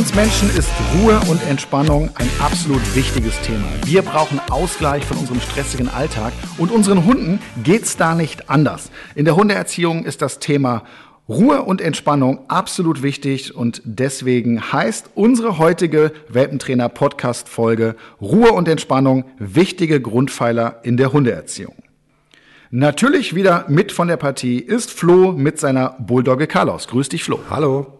uns Menschen ist Ruhe und Entspannung ein absolut wichtiges Thema. Wir brauchen Ausgleich von unserem stressigen Alltag und unseren Hunden geht's da nicht anders. In der Hundeerziehung ist das Thema Ruhe und Entspannung absolut wichtig und deswegen heißt unsere heutige Welpentrainer Podcast Folge Ruhe und Entspannung wichtige Grundpfeiler in der Hundeerziehung. Natürlich wieder mit von der Partie ist Flo mit seiner Bulldogge Carlos. Grüß dich Flo. Hallo.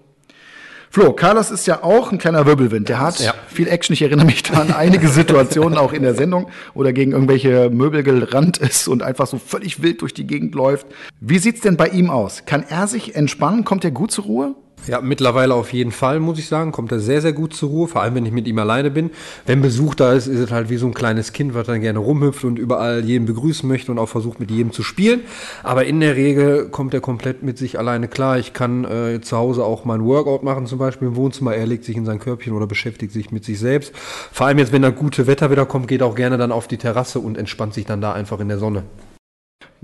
Flo, Carlos ist ja auch ein kleiner Wirbelwind. Der hat ja. viel Action. Ich erinnere mich da an einige Situationen auch in der Sendung, oder gegen irgendwelche Möbel gerannt ist und einfach so völlig wild durch die Gegend läuft. Wie sieht's denn bei ihm aus? Kann er sich entspannen? Kommt er gut zur Ruhe? Ja, mittlerweile auf jeden Fall, muss ich sagen, kommt er sehr, sehr gut zur Ruhe, vor allem wenn ich mit ihm alleine bin. Wenn Besuch da ist, ist es halt wie so ein kleines Kind, was dann gerne rumhüpft und überall jeden begrüßen möchte und auch versucht, mit jedem zu spielen. Aber in der Regel kommt er komplett mit sich alleine klar. Ich kann äh, zu Hause auch mal ein Workout machen, zum Beispiel im Wohnzimmer. Er legt sich in sein Körbchen oder beschäftigt sich mit sich selbst. Vor allem jetzt, wenn das gute Wetter wieder kommt, geht er auch gerne dann auf die Terrasse und entspannt sich dann da einfach in der Sonne.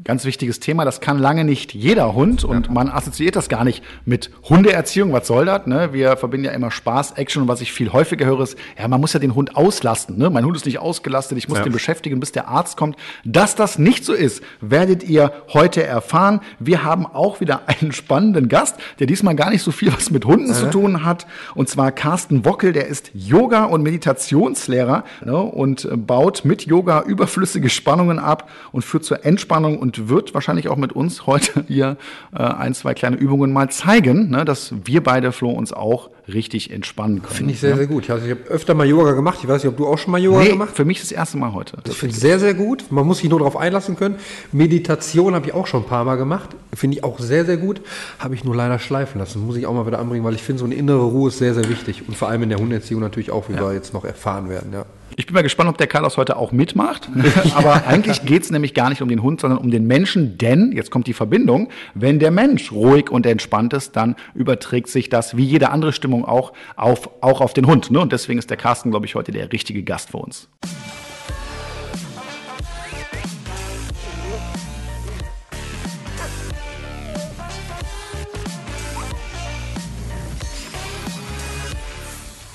Ganz wichtiges Thema, das kann lange nicht jeder Hund und ja. man assoziiert das gar nicht mit Hundeerziehung. Was soll das? Ne? Wir verbinden ja immer Spaß, Action und was ich viel häufiger höre ist, ja, man muss ja den Hund auslasten. Ne? Mein Hund ist nicht ausgelastet, ich muss ja. den beschäftigen, bis der Arzt kommt. Dass das nicht so ist, werdet ihr heute erfahren. Wir haben auch wieder einen spannenden Gast, der diesmal gar nicht so viel was mit Hunden äh. zu tun hat. Und zwar Carsten Wockel, der ist Yoga- und Meditationslehrer ne? und baut mit Yoga überflüssige Spannungen ab und führt zur Entspannung und wird wahrscheinlich auch mit uns heute hier äh, ein, zwei kleine Übungen mal zeigen, ne, dass wir beide, Flo, uns auch richtig entspannen können. Finde ich sehr, ja? sehr gut. Also ich habe öfter mal Yoga gemacht. Ich weiß nicht, ob du auch schon mal Yoga nee, gemacht hast. für mich das erste Mal heute. Das finde ich sehr, sehr gut. Man muss sich nur darauf einlassen können. Meditation habe ich auch schon ein paar Mal gemacht. Finde ich auch sehr, sehr gut. Habe ich nur leider schleifen lassen. Muss ich auch mal wieder anbringen, weil ich finde, so eine innere Ruhe ist sehr, sehr wichtig. Und vor allem in der Hunderziehung natürlich auch, wie ja. wir jetzt noch erfahren werden. Ja. Ich bin mal gespannt, ob der Carlos heute auch mitmacht. Aber eigentlich geht es nämlich gar nicht um den Hund, sondern um den Menschen. Denn, jetzt kommt die Verbindung, wenn der Mensch ruhig und entspannt ist, dann überträgt sich das wie jede andere Stimmung auch auf, auch auf den Hund. Ne? Und deswegen ist der Carsten, glaube ich, heute der richtige Gast für uns.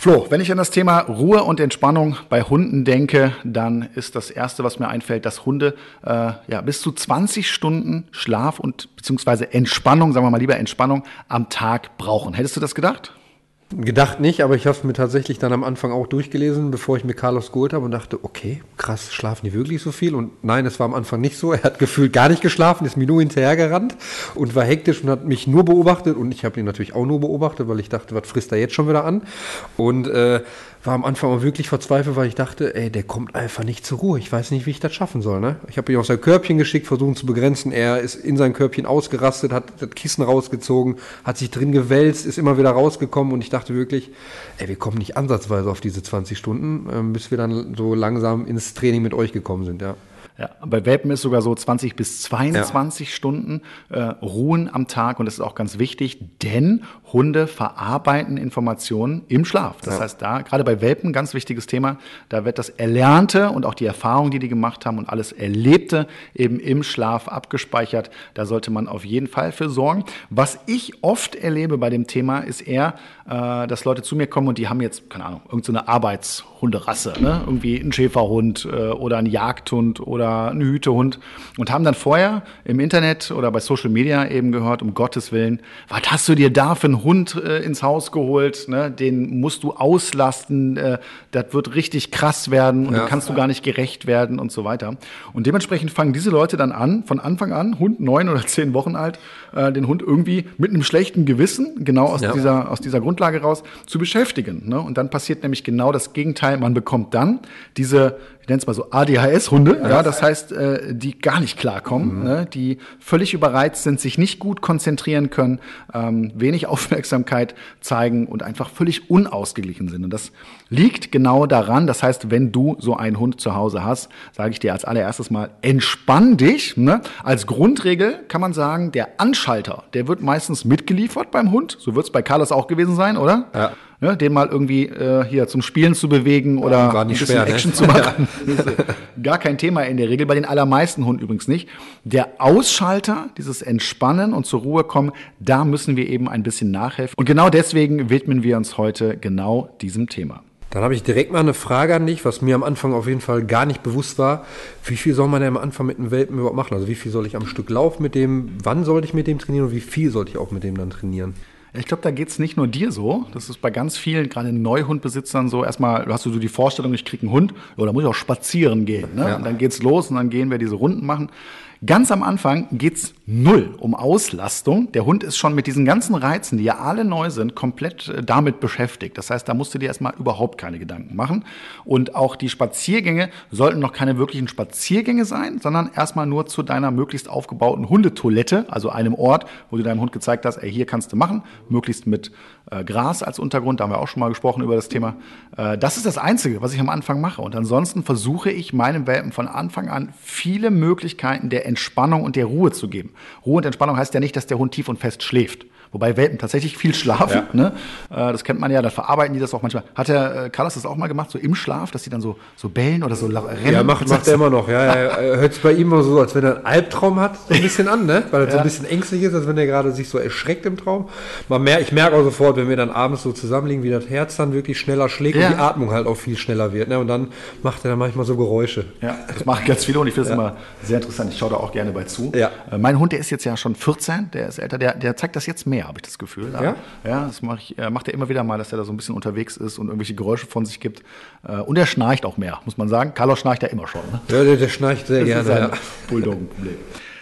Flo, wenn ich an das Thema Ruhe und Entspannung bei Hunden denke, dann ist das Erste, was mir einfällt, dass Hunde äh, ja, bis zu 20 Stunden Schlaf und beziehungsweise Entspannung, sagen wir mal lieber Entspannung, am Tag brauchen. Hättest du das gedacht? Gedacht nicht, aber ich habe es mir tatsächlich dann am Anfang auch durchgelesen, bevor ich mir Carlos geholt habe und dachte, okay, krass, schlafen die wirklich so viel? Und nein, es war am Anfang nicht so. Er hat gefühlt gar nicht geschlafen, ist mir nur hinterhergerannt und war hektisch und hat mich nur beobachtet und ich habe ihn natürlich auch nur beobachtet, weil ich dachte, was frisst er jetzt schon wieder an? Und äh, war am Anfang auch wirklich verzweifelt, weil ich dachte, ey, der kommt einfach nicht zur Ruhe. Ich weiß nicht, wie ich das schaffen soll. Ne? Ich habe ihn aus sein Körbchen geschickt, versucht zu begrenzen. Er ist in sein Körbchen ausgerastet, hat das Kissen rausgezogen, hat sich drin gewälzt, ist immer wieder rausgekommen und ich dachte wirklich, ey, wir kommen nicht ansatzweise auf diese 20 Stunden, ähm, bis wir dann so langsam ins Training mit euch gekommen sind, ja. Ja, bei Welpen ist sogar so 20 bis 22 ja. Stunden äh, Ruhen am Tag und das ist auch ganz wichtig, denn Hunde verarbeiten Informationen im Schlaf. Das ja. heißt, da gerade bei Welpen ganz wichtiges Thema, da wird das Erlernte und auch die Erfahrung, die die gemacht haben und alles Erlebte eben im Schlaf abgespeichert. Da sollte man auf jeden Fall für sorgen. Was ich oft erlebe bei dem Thema ist eher, äh, dass Leute zu mir kommen und die haben jetzt keine Ahnung irgendeine so Arbeitshunderasse, ne? irgendwie ein Schäferhund äh, oder ein Jagdhund oder ein Hütehund und haben dann vorher im Internet oder bei Social Media eben gehört, um Gottes Willen, was hast du dir da für einen Hund äh, ins Haus geholt? Ne? Den musst du auslasten, äh, das wird richtig krass werden und ja. kannst du gar nicht gerecht werden und so weiter. Und dementsprechend fangen diese Leute dann an, von Anfang an, Hund neun oder zehn Wochen alt, äh, den Hund irgendwie mit einem schlechten Gewissen, genau aus, ja. dieser, aus dieser Grundlage raus, zu beschäftigen. Ne? Und dann passiert nämlich genau das Gegenteil. Man bekommt dann diese ich nenne es mal so ADHS-Hunde, ja. ja. das heißt, äh, die gar nicht klarkommen, mhm. ne, die völlig überreizt sind, sich nicht gut konzentrieren können, ähm, wenig Aufmerksamkeit zeigen und einfach völlig unausgeglichen sind. Und das liegt genau daran, das heißt, wenn du so einen Hund zu Hause hast, sage ich dir als allererstes mal, entspann dich. Ne? Als Grundregel kann man sagen, der Anschalter, der wird meistens mitgeliefert beim Hund, so wird es bei Carlos auch gewesen sein, oder? Ja ne, den mal irgendwie äh, hier zum Spielen zu bewegen oder ja, ein bisschen schwer, ne? Action ne? zu machen. gar kein Thema in der Regel, bei den allermeisten Hunden übrigens nicht. Der Ausschalter, dieses Entspannen und zur Ruhe kommen, da müssen wir eben ein bisschen nachhelfen. Und genau deswegen widmen wir uns heute genau diesem Thema. Dann habe ich direkt mal eine Frage an dich, was mir am Anfang auf jeden Fall gar nicht bewusst war. Wie viel soll man denn am Anfang mit einem Welpen überhaupt machen? Also wie viel soll ich am Stück laufen mit dem? Wann sollte ich mit dem trainieren und wie viel sollte ich auch mit dem dann trainieren? Ich glaube, da geht es nicht nur dir so. Das ist bei ganz vielen, gerade Neuhundbesitzern so. Erstmal hast du so die Vorstellung, ich kriege einen Hund, oder muss ich auch spazieren gehen. Ne? Ja. Und dann geht's los und dann gehen wir diese Runden machen. Ganz am Anfang geht's null um Auslastung. Der Hund ist schon mit diesen ganzen Reizen, die ja alle neu sind, komplett äh, damit beschäftigt. Das heißt, da musst du dir erstmal überhaupt keine Gedanken machen. Und auch die Spaziergänge sollten noch keine wirklichen Spaziergänge sein, sondern erstmal nur zu deiner möglichst aufgebauten Hundetoilette, also einem Ort, wo du deinem Hund gezeigt hast, ey, hier kannst du machen, möglichst mit äh, Gras als Untergrund. Da haben wir auch schon mal gesprochen über das Thema. Äh, das ist das Einzige, was ich am Anfang mache. Und ansonsten versuche ich meinem Welpen von Anfang an viele Möglichkeiten der Entspannung und der Ruhe zu geben. Ruhe und Entspannung heißt ja nicht, dass der Hund tief und fest schläft. Wobei Welpen tatsächlich viel schlafen. Ja. Ne? Äh, das kennt man ja, da verarbeiten die das auch manchmal. Hat der äh, Carlos das auch mal gemacht, so im Schlaf, dass die dann so, so bellen oder so rennen? Ja, macht, macht er immer noch. Ja, ja. Hört es bei ihm immer so, als wenn er einen Albtraum hat, so ein bisschen an, ne? weil er ja. so ein bisschen ängstlich ist, als wenn er gerade sich so erschreckt im Traum. Man mer ich merke auch sofort, wenn wir dann abends so zusammenliegen, wie das Herz dann wirklich schneller schlägt ja. und die Atmung halt auch viel schneller wird. Ne? Und dann macht er dann manchmal so Geräusche. Ja, das machen ganz viele und ich finde es immer sehr interessant. Ich schaue da auch gerne bei zu. Ja. Äh, mein Hund, der ist jetzt ja schon 14, der ist älter, der, der zeigt das jetzt mehr, habe ich das Gefühl. Ja, ja das mach ich, äh, macht er immer wieder mal, dass er da so ein bisschen unterwegs ist und irgendwelche Geräusche von sich gibt. Äh, und er schnarcht auch mehr, muss man sagen. Carlos schnarcht ja immer schon. Ne? Ja, der, der schnarcht sehr das gerne. Ist ja. Bulldoggenproblem.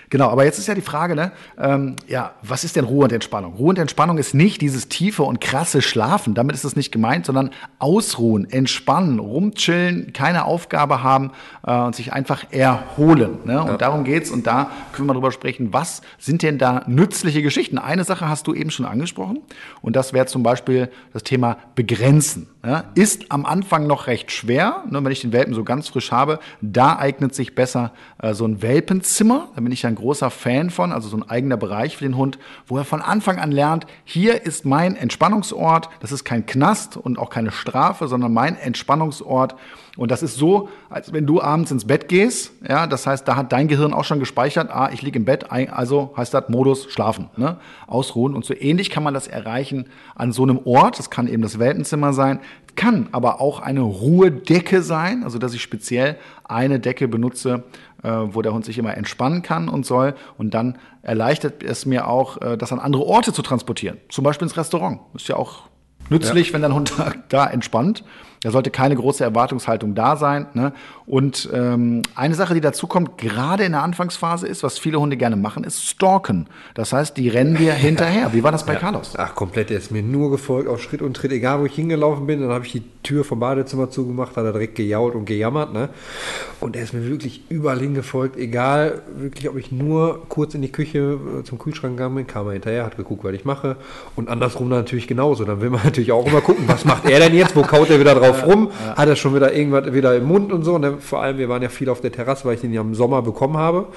Genau, aber jetzt ist ja die Frage, ne, ähm, ja, was ist denn Ruhe und Entspannung? Ruhe und Entspannung ist nicht dieses tiefe und krasse Schlafen, damit ist es nicht gemeint, sondern ausruhen, entspannen, rumchillen, keine Aufgabe haben äh, und sich einfach erholen. Ne? Und ja. darum geht's und da können wir mal drüber sprechen, was sind denn da nützliche Geschichten? Eine Sache hast du eben schon angesprochen und das wäre zum Beispiel das Thema Begrenzen. Ja? Ist am Anfang noch recht schwer, ne, wenn ich den Welpen so ganz frisch habe, da eignet sich besser äh, so ein Welpenzimmer, da bin ich dann großer Fan von, also so ein eigener Bereich für den Hund, wo er von Anfang an lernt, hier ist mein Entspannungsort, das ist kein Knast und auch keine Strafe, sondern mein Entspannungsort. Und das ist so, als wenn du abends ins Bett gehst, ja, das heißt, da hat dein Gehirn auch schon gespeichert, ah, ich liege im Bett, also heißt das Modus schlafen, ne? ausruhen. Und so ähnlich kann man das erreichen an so einem Ort, das kann eben das Weltenzimmer sein, kann aber auch eine Ruhedecke sein, also dass ich speziell eine Decke benutze, äh, wo der Hund sich immer entspannen kann und soll. Und dann erleichtert es mir auch, äh, das an andere Orte zu transportieren. Zum Beispiel ins Restaurant. Ist ja auch nützlich, ja. wenn dein Hund da entspannt. Da sollte keine große Erwartungshaltung da sein. Ne? Und ähm, eine Sache, die dazu kommt, gerade in der Anfangsphase ist, was viele Hunde gerne machen, ist stalken. Das heißt, die rennen dir hinterher. Wie war das bei ja. Carlos? Ach, komplett. Er ist mir nur gefolgt auf Schritt und Tritt. Egal, wo ich hingelaufen bin, dann habe ich die Tür vom Badezimmer zugemacht, hat er direkt gejault und gejammert. Ne? Und er ist mir wirklich überall hingefolgt. Egal, wirklich, ob ich nur kurz in die Küche äh, zum Kühlschrank gegangen bin, kam er hinterher, hat geguckt, was ich mache. Und andersrum natürlich genauso. Dann will man natürlich auch immer gucken, was macht er denn jetzt? Wo kaut er wieder drauf rum? Hat er schon wieder irgendwas wieder im Mund und so? Und vor allem, wir waren ja viel auf der Terrasse, weil ich den ja im Sommer bekommen habe.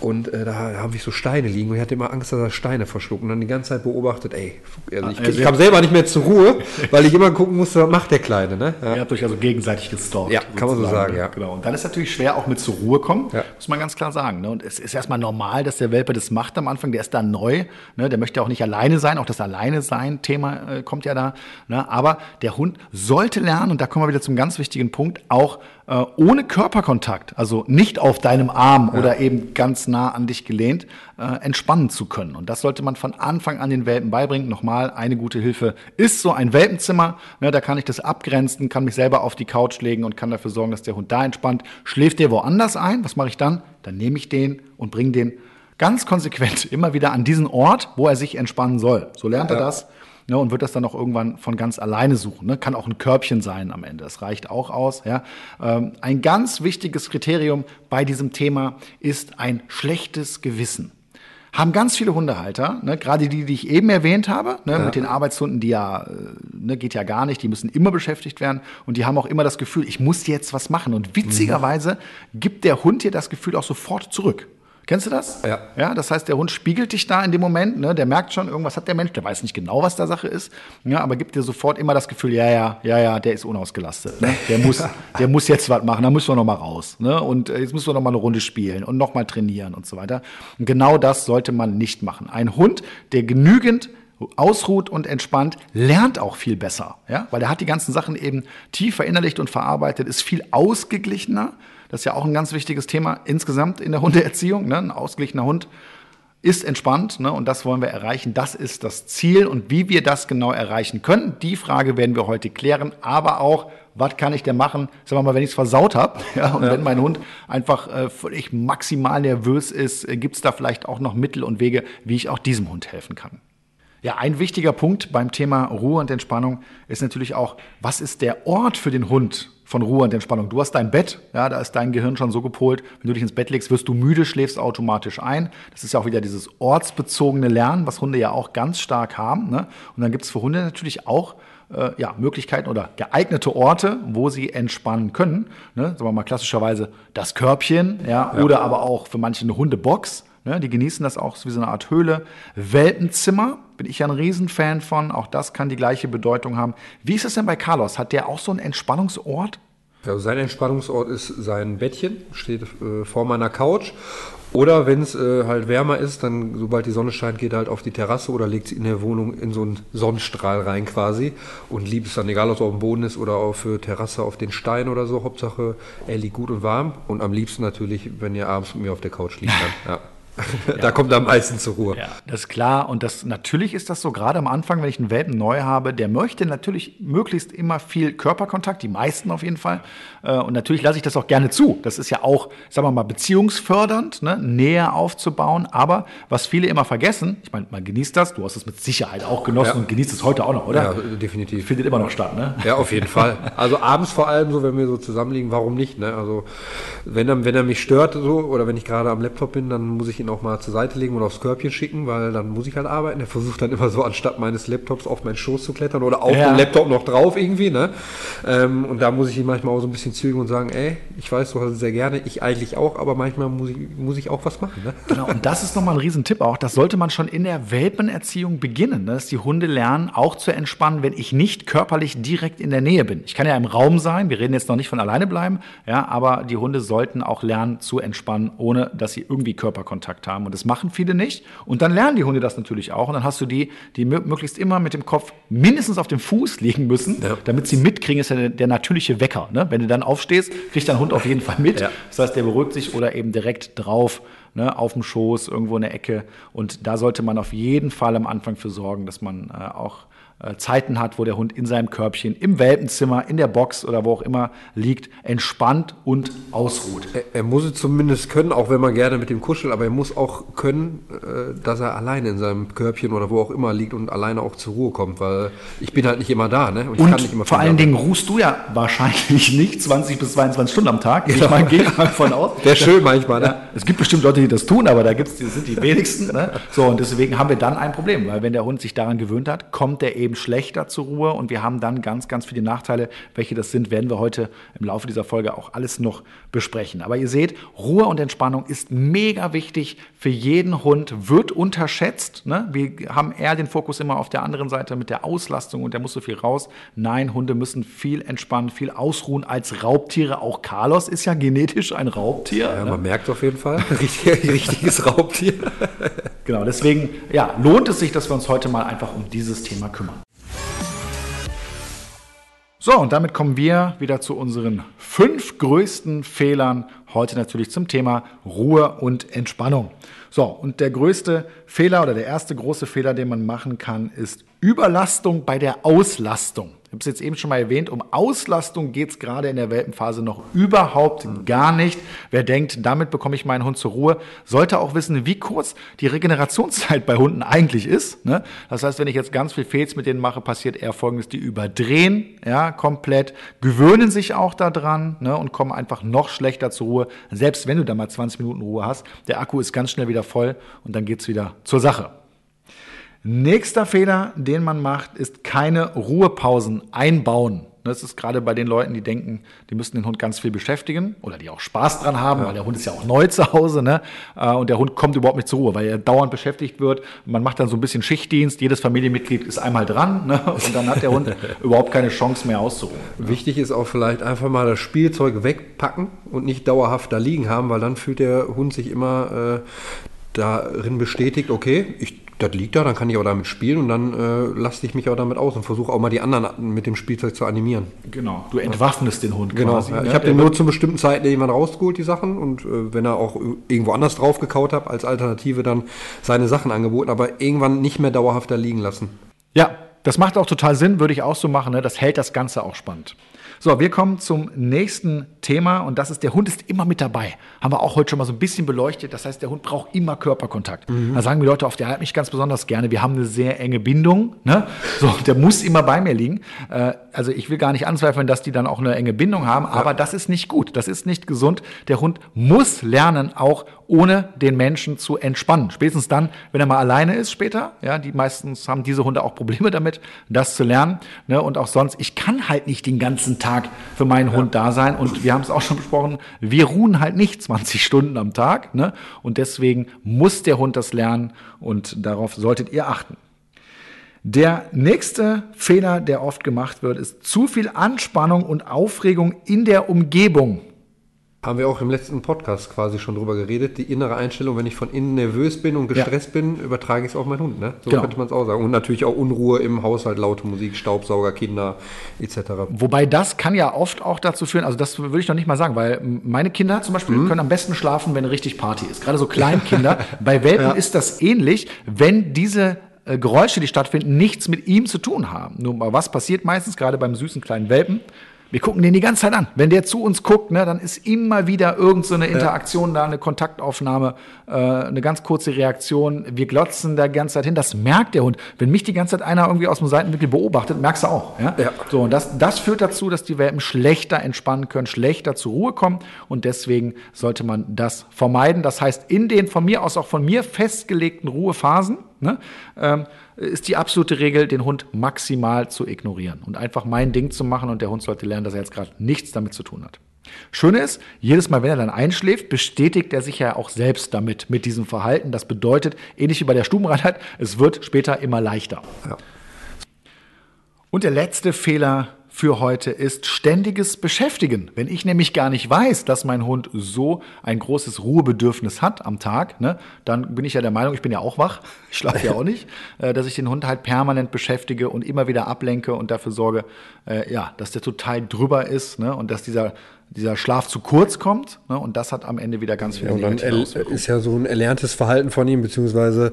Und äh, da haben wir so Steine liegen und ich hatte immer Angst, dass er Steine verschluckt und dann die ganze Zeit beobachtet, ey, also ich, also ich kam selber nicht mehr zur Ruhe, weil ich immer gucken musste, was macht der Kleine. Ne? Ja. Ihr habt euch also gegenseitig gestalkt. Ja, kann man so sagen, ja. Genau. Und dann ist natürlich schwer auch mit zur Ruhe kommen, ja. muss man ganz klar sagen. Ne? Und es ist erstmal normal, dass der Welpe das macht am Anfang, der ist da neu, ne? der möchte auch nicht alleine sein, auch das Alleine-Sein-Thema äh, kommt ja da. Ne? Aber der Hund sollte lernen, und da kommen wir wieder zum ganz wichtigen Punkt, auch äh, ohne Körperkontakt, also nicht auf deinem Arm ja. oder eben ganz nah an dich gelehnt, äh, entspannen zu können. Und das sollte man von Anfang an den Welpen beibringen. Nochmal, eine gute Hilfe ist so ein Welpenzimmer. Ne, da kann ich das abgrenzen, kann mich selber auf die Couch legen und kann dafür sorgen, dass der Hund da entspannt. Schläft der woanders ein? Was mache ich dann? Dann nehme ich den und bringe den ganz konsequent immer wieder an diesen Ort, wo er sich entspannen soll. So lernt ja. er das ne, und wird das dann auch irgendwann von ganz alleine suchen. Ne? Kann auch ein Körbchen sein am Ende, das reicht auch aus. Ja? Ähm, ein ganz wichtiges Kriterium bei diesem Thema ist ein schlechtes Gewissen haben ganz viele Hundehalter, ne, gerade die, die ich eben erwähnt habe, ne, ja. mit den Arbeitshunden, die ja, äh, ne, geht ja gar nicht, die müssen immer beschäftigt werden und die haben auch immer das Gefühl, ich muss jetzt was machen. Und witzigerweise gibt der Hund dir das Gefühl auch sofort zurück. Kennst du das? Ja. Ja, das heißt, der Hund spiegelt dich da in dem Moment, ne? der merkt schon, irgendwas hat der Mensch, der weiß nicht genau, was da Sache ist, ja, aber gibt dir sofort immer das Gefühl, ja, ja, ja, ja, der ist unausgelastet. Ne? Der, muss, der muss jetzt was machen, da müssen wir noch mal raus. Ne? Und äh, jetzt müssen wir noch mal eine Runde spielen und noch mal trainieren und so weiter. Und genau das sollte man nicht machen. Ein Hund, der genügend ausruht und entspannt, lernt auch viel besser, ja, weil er hat die ganzen Sachen eben tief verinnerlicht und verarbeitet, ist viel ausgeglichener das ist ja auch ein ganz wichtiges Thema insgesamt in der Hundeerziehung. Ne? Ein ausgeglichener Hund ist entspannt ne? und das wollen wir erreichen. Das ist das Ziel und wie wir das genau erreichen können, die Frage werden wir heute klären. Aber auch, was kann ich denn machen, sagen wir mal, wenn ich es versaut habe ja, und ja. wenn mein Hund einfach äh, völlig maximal nervös ist, äh, gibt es da vielleicht auch noch Mittel und Wege, wie ich auch diesem Hund helfen kann. Ja, ein wichtiger Punkt beim Thema Ruhe und Entspannung ist natürlich auch, was ist der Ort für den Hund von Ruhe und Entspannung? Du hast dein Bett, ja, da ist dein Gehirn schon so gepolt, wenn du dich ins Bett legst, wirst du müde, schläfst automatisch ein. Das ist ja auch wieder dieses ortsbezogene Lernen, was Hunde ja auch ganz stark haben. Ne? Und dann gibt es für Hunde natürlich auch äh, ja, Möglichkeiten oder geeignete Orte, wo sie entspannen können. Ne? Sagen wir mal klassischerweise das Körbchen, ja, ja. oder aber auch für manche eine Hundebox. Ne? Die genießen das auch wie so eine Art Höhle. Welpenzimmer bin ich ja ein Riesenfan von. Auch das kann die gleiche Bedeutung haben. Wie ist es denn bei Carlos? Hat der auch so einen Entspannungsort? Also sein Entspannungsort ist sein Bettchen, steht äh, vor meiner Couch. Oder wenn es äh, halt wärmer ist, dann sobald die Sonne scheint, geht er halt auf die Terrasse oder legt sie in der Wohnung in so einen Sonnenstrahl rein quasi und liebt es dann, egal ob es auf dem Boden ist oder auf äh, Terrasse auf den Stein oder so. Hauptsache, er liegt gut und warm und am liebsten natürlich, wenn ihr abends mit mir auf der Couch liegt. Dann, ja. da kommt er am meisten zur Ruhe. Ja, das ist klar. Und das, natürlich ist das so, gerade am Anfang, wenn ich einen Welpen neu habe, der möchte natürlich möglichst immer viel Körperkontakt, die meisten auf jeden Fall. Äh, und natürlich lasse ich das auch gerne zu. Das ist ja auch, sagen wir mal, beziehungsfördernd, ne? näher aufzubauen. Aber was viele immer vergessen, ich meine, man genießt das, du hast es mit Sicherheit auch genossen ja. und genießt es heute auch noch, oder? Ja, definitiv. Findet immer noch statt, ne? Ja, auf jeden Fall. Also abends vor allem so, wenn wir so zusammenliegen, warum nicht? Ne? Also wenn er, wenn er mich stört so oder wenn ich gerade am Laptop bin, dann muss ich ihn auch mal zur Seite legen und aufs Körbchen schicken, weil dann muss ich halt arbeiten. Er versucht dann immer so anstatt meines Laptops auf meinen Schoß zu klettern oder auf ja. den Laptop noch drauf irgendwie. Ne? Ähm, und da muss ich ihn manchmal auch so ein bisschen zügeln und sagen, ey, ich weiß, du hast es sehr gerne, ich eigentlich auch, aber manchmal muss ich, muss ich auch was machen. Ne? Genau, und das ist nochmal ein Riesentipp auch. Das sollte man schon in der Welpenerziehung beginnen, ne? dass die Hunde lernen, auch zu entspannen, wenn ich nicht körperlich direkt in der Nähe bin. Ich kann ja im Raum sein, wir reden jetzt noch nicht von alleine bleiben, ja, aber die Hunde sollten auch lernen zu entspannen, ohne dass sie irgendwie Körperkontakt haben. Und das machen viele nicht. Und dann lernen die Hunde das natürlich auch. Und dann hast du die, die möglichst immer mit dem Kopf mindestens auf dem Fuß liegen müssen, ja. damit sie mitkriegen, ist ja der, der natürliche Wecker. Ne? Wenn du dann aufstehst, kriegt dein Hund auf jeden Fall mit. Ja. Das heißt, der beruhigt sich oder eben direkt drauf. Ne, auf dem Schoß, irgendwo in der Ecke. Und da sollte man auf jeden Fall am Anfang für sorgen, dass man äh, auch Zeiten hat, wo der Hund in seinem Körbchen, im Welpenzimmer, in der Box oder wo auch immer liegt, entspannt und ausruht. Er, er muss es zumindest können, auch wenn man gerne mit ihm kuschelt, aber er muss auch können, äh, dass er alleine in seinem Körbchen oder wo auch immer liegt und alleine auch zur Ruhe kommt, weil ich bin halt nicht immer da. Ne? Und, und vor allen Dingen ruhst du ja wahrscheinlich nicht 20 bis 22 Stunden am Tag. Genau. Ich meine, gehe mal von aus. Der ist schön manchmal. Ne? Ja, es gibt bestimmt Leute, die das tun, aber da gibt's, die sind die wenigsten. Ne? So, und deswegen haben wir dann ein Problem, weil wenn der Hund sich daran gewöhnt hat, kommt er eben eben schlechter zur Ruhe und wir haben dann ganz, ganz viele Nachteile. Welche das sind, werden wir heute im Laufe dieser Folge auch alles noch besprechen. Aber ihr seht, Ruhe und Entspannung ist mega wichtig für jeden Hund, wird unterschätzt. Ne? Wir haben eher den Fokus immer auf der anderen Seite mit der Auslastung und der muss so viel raus. Nein, Hunde müssen viel entspannen, viel ausruhen als Raubtiere. Auch Carlos ist ja genetisch ein Raubtier. Ja, ne? man merkt auf jeden Fall, richtig, richtiges Raubtier. genau, deswegen ja, lohnt es sich, dass wir uns heute mal einfach um dieses Thema kümmern. So, und damit kommen wir wieder zu unseren fünf größten Fehlern. Heute natürlich zum Thema Ruhe und Entspannung. So, und der größte Fehler oder der erste große Fehler, den man machen kann, ist Überlastung bei der Auslastung. Ich habe es jetzt eben schon mal erwähnt, um Auslastung geht es gerade in der Welpenphase noch überhaupt gar nicht. Wer denkt, damit bekomme ich meinen Hund zur Ruhe, sollte auch wissen, wie kurz die Regenerationszeit bei Hunden eigentlich ist. Ne? Das heißt, wenn ich jetzt ganz viel Fehls mit denen mache, passiert eher folgendes, die überdrehen ja, komplett, gewöhnen sich auch daran ne, und kommen einfach noch schlechter zur Ruhe. Selbst wenn du da mal 20 Minuten Ruhe hast, der Akku ist ganz schnell wieder voll und dann geht es wieder zur Sache. Nächster Fehler, den man macht, ist keine Ruhepausen einbauen. Das ist gerade bei den Leuten, die denken, die müssten den Hund ganz viel beschäftigen oder die auch Spaß dran haben, weil der Hund ist ja auch neu zu Hause, ne? Äh, und der Hund kommt überhaupt nicht zur Ruhe, weil er dauernd beschäftigt wird. Man macht dann so ein bisschen Schichtdienst, jedes Familienmitglied ist einmal dran, ne? Und dann hat der Hund überhaupt keine Chance mehr auszuruhen. Wichtig ist auch vielleicht einfach mal das Spielzeug wegpacken und nicht dauerhaft da liegen haben, weil dann fühlt der Hund sich immer äh, darin bestätigt, okay, ich das liegt da, dann kann ich auch damit spielen und dann äh, lasse ich mich auch damit aus und versuche auch mal die anderen mit dem Spielzeug zu animieren. Genau, du entwaffnest den Hund genau. quasi. Ja, ne? ich habe den nur zu bestimmten Zeiten irgendwann rausgeholt, die Sachen und äh, wenn er auch irgendwo anders drauf gekaut hat, als Alternative dann seine Sachen angeboten, aber irgendwann nicht mehr dauerhaft da liegen lassen. Ja, das macht auch total Sinn, würde ich auch so machen. Ne? Das hält das Ganze auch spannend. So, wir kommen zum nächsten Thema und das ist, der Hund ist immer mit dabei. Haben wir auch heute schon mal so ein bisschen beleuchtet. Das heißt, der Hund braucht immer Körperkontakt. Mhm. Da sagen die Leute oft, der hat mich ganz besonders gerne. Wir haben eine sehr enge Bindung. Ne? So, der muss immer bei mir liegen. Äh, also ich will gar nicht anzweifeln, dass die dann auch eine enge Bindung haben, aber ja. das ist nicht gut. Das ist nicht gesund. Der Hund muss lernen, auch ohne den Menschen zu entspannen. Spätestens dann, wenn er mal alleine ist später. Ja, die meistens haben diese Hunde auch Probleme damit, das zu lernen. Ne? Und auch sonst, ich kann halt nicht den ganzen Tag für meinen ja. Hund da sein. Und wir haben es auch schon besprochen, wir ruhen halt nicht 20 Stunden am Tag. Ne? Und deswegen muss der Hund das lernen und darauf solltet ihr achten. Der nächste Fehler, der oft gemacht wird, ist zu viel Anspannung und Aufregung in der Umgebung. Haben wir auch im letzten Podcast quasi schon drüber geredet. Die innere Einstellung, wenn ich von innen nervös bin und gestresst ja. bin, übertrage ich es auf meinen Hund. Ne? So genau. könnte man es auch sagen. Und natürlich auch Unruhe im Haushalt, laute Musik, Staubsauger, Kinder etc. Wobei das kann ja oft auch dazu führen, also das würde ich noch nicht mal sagen, weil meine Kinder zum Beispiel mhm. können am besten schlafen, wenn richtig Party ist. Gerade so Kleinkinder. Bei Welpen ja. ist das ähnlich, wenn diese äh, Geräusche, die stattfinden, nichts mit ihm zu tun haben. Nur mal was passiert meistens, gerade beim süßen kleinen Welpen? Wir gucken den die ganze Zeit an. Wenn der zu uns guckt, ne, dann ist immer wieder irgend so eine Interaktion ja. da, eine Kontaktaufnahme, äh, eine ganz kurze Reaktion. Wir glotzen da die ganze Zeit hin. Das merkt der Hund. Wenn mich die ganze Zeit einer irgendwie aus dem Seitenwinkel beobachtet, merkst du auch. Ja? ja. So, und das, das führt dazu, dass die Welpen schlechter entspannen können, schlechter zur Ruhe kommen. Und deswegen sollte man das vermeiden. Das heißt, in den von mir aus auch von mir festgelegten Ruhephasen, ne, ähm, ist die absolute Regel, den Hund maximal zu ignorieren und einfach mein Ding zu machen und der Hund sollte lernen, dass er jetzt gerade nichts damit zu tun hat. Schöne ist, jedes Mal, wenn er dann einschläft, bestätigt er sich ja auch selbst damit, mit diesem Verhalten. Das bedeutet, ähnlich wie bei der Stubenreinheit, es wird später immer leichter. Ja. Und der letzte Fehler, für heute ist ständiges Beschäftigen. Wenn ich nämlich gar nicht weiß, dass mein Hund so ein großes Ruhebedürfnis hat am Tag, ne, dann bin ich ja der Meinung, ich bin ja auch wach, ich schlafe ja auch nicht, äh, dass ich den Hund halt permanent beschäftige und immer wieder ablenke und dafür sorge, äh, ja, dass der total drüber ist ne, und dass dieser dieser Schlaf zu kurz kommt ne, und das hat am Ende wieder ganz viele ja, und dann ist ja so ein erlerntes Verhalten von ihm, beziehungsweise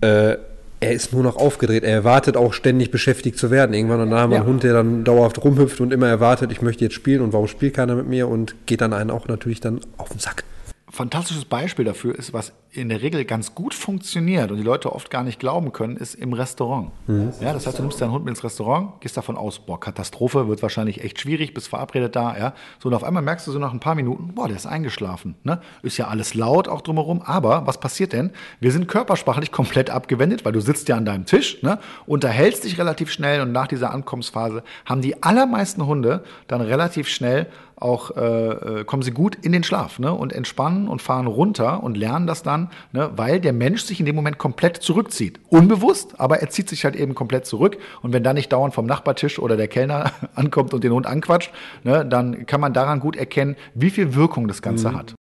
äh, er ist nur noch aufgedreht. Er erwartet auch ständig beschäftigt zu werden. Irgendwann und dann haben wir ja. einen Hund, der dann dauerhaft rumhüpft und immer erwartet, ich möchte jetzt spielen und warum spielt keiner mit mir und geht dann einen auch natürlich dann auf den Sack fantastisches Beispiel dafür ist, was in der Regel ganz gut funktioniert und die Leute oft gar nicht glauben können, ist im Restaurant. Mhm. Ja, das heißt, du nimmst deinen Hund mit ins Restaurant, gehst davon aus, boah, Katastrophe, wird wahrscheinlich echt schwierig, bist verabredet da, ja. So, und auf einmal merkst du so nach ein paar Minuten, boah, der ist eingeschlafen. Ne? Ist ja alles laut auch drumherum, aber was passiert denn? Wir sind körpersprachlich komplett abgewendet, weil du sitzt ja an deinem Tisch, ne? unterhältst dich relativ schnell und nach dieser Ankommensphase haben die allermeisten Hunde dann relativ schnell auch äh, äh, kommen sie gut in den Schlaf ne? und entspannen und fahren runter und lernen das dann, ne? weil der Mensch sich in dem Moment komplett zurückzieht. Unbewusst, aber er zieht sich halt eben komplett zurück. Und wenn dann nicht dauernd vom Nachbartisch oder der Kellner ankommt und den Hund anquatscht, ne? dann kann man daran gut erkennen, wie viel Wirkung das Ganze mhm. hat.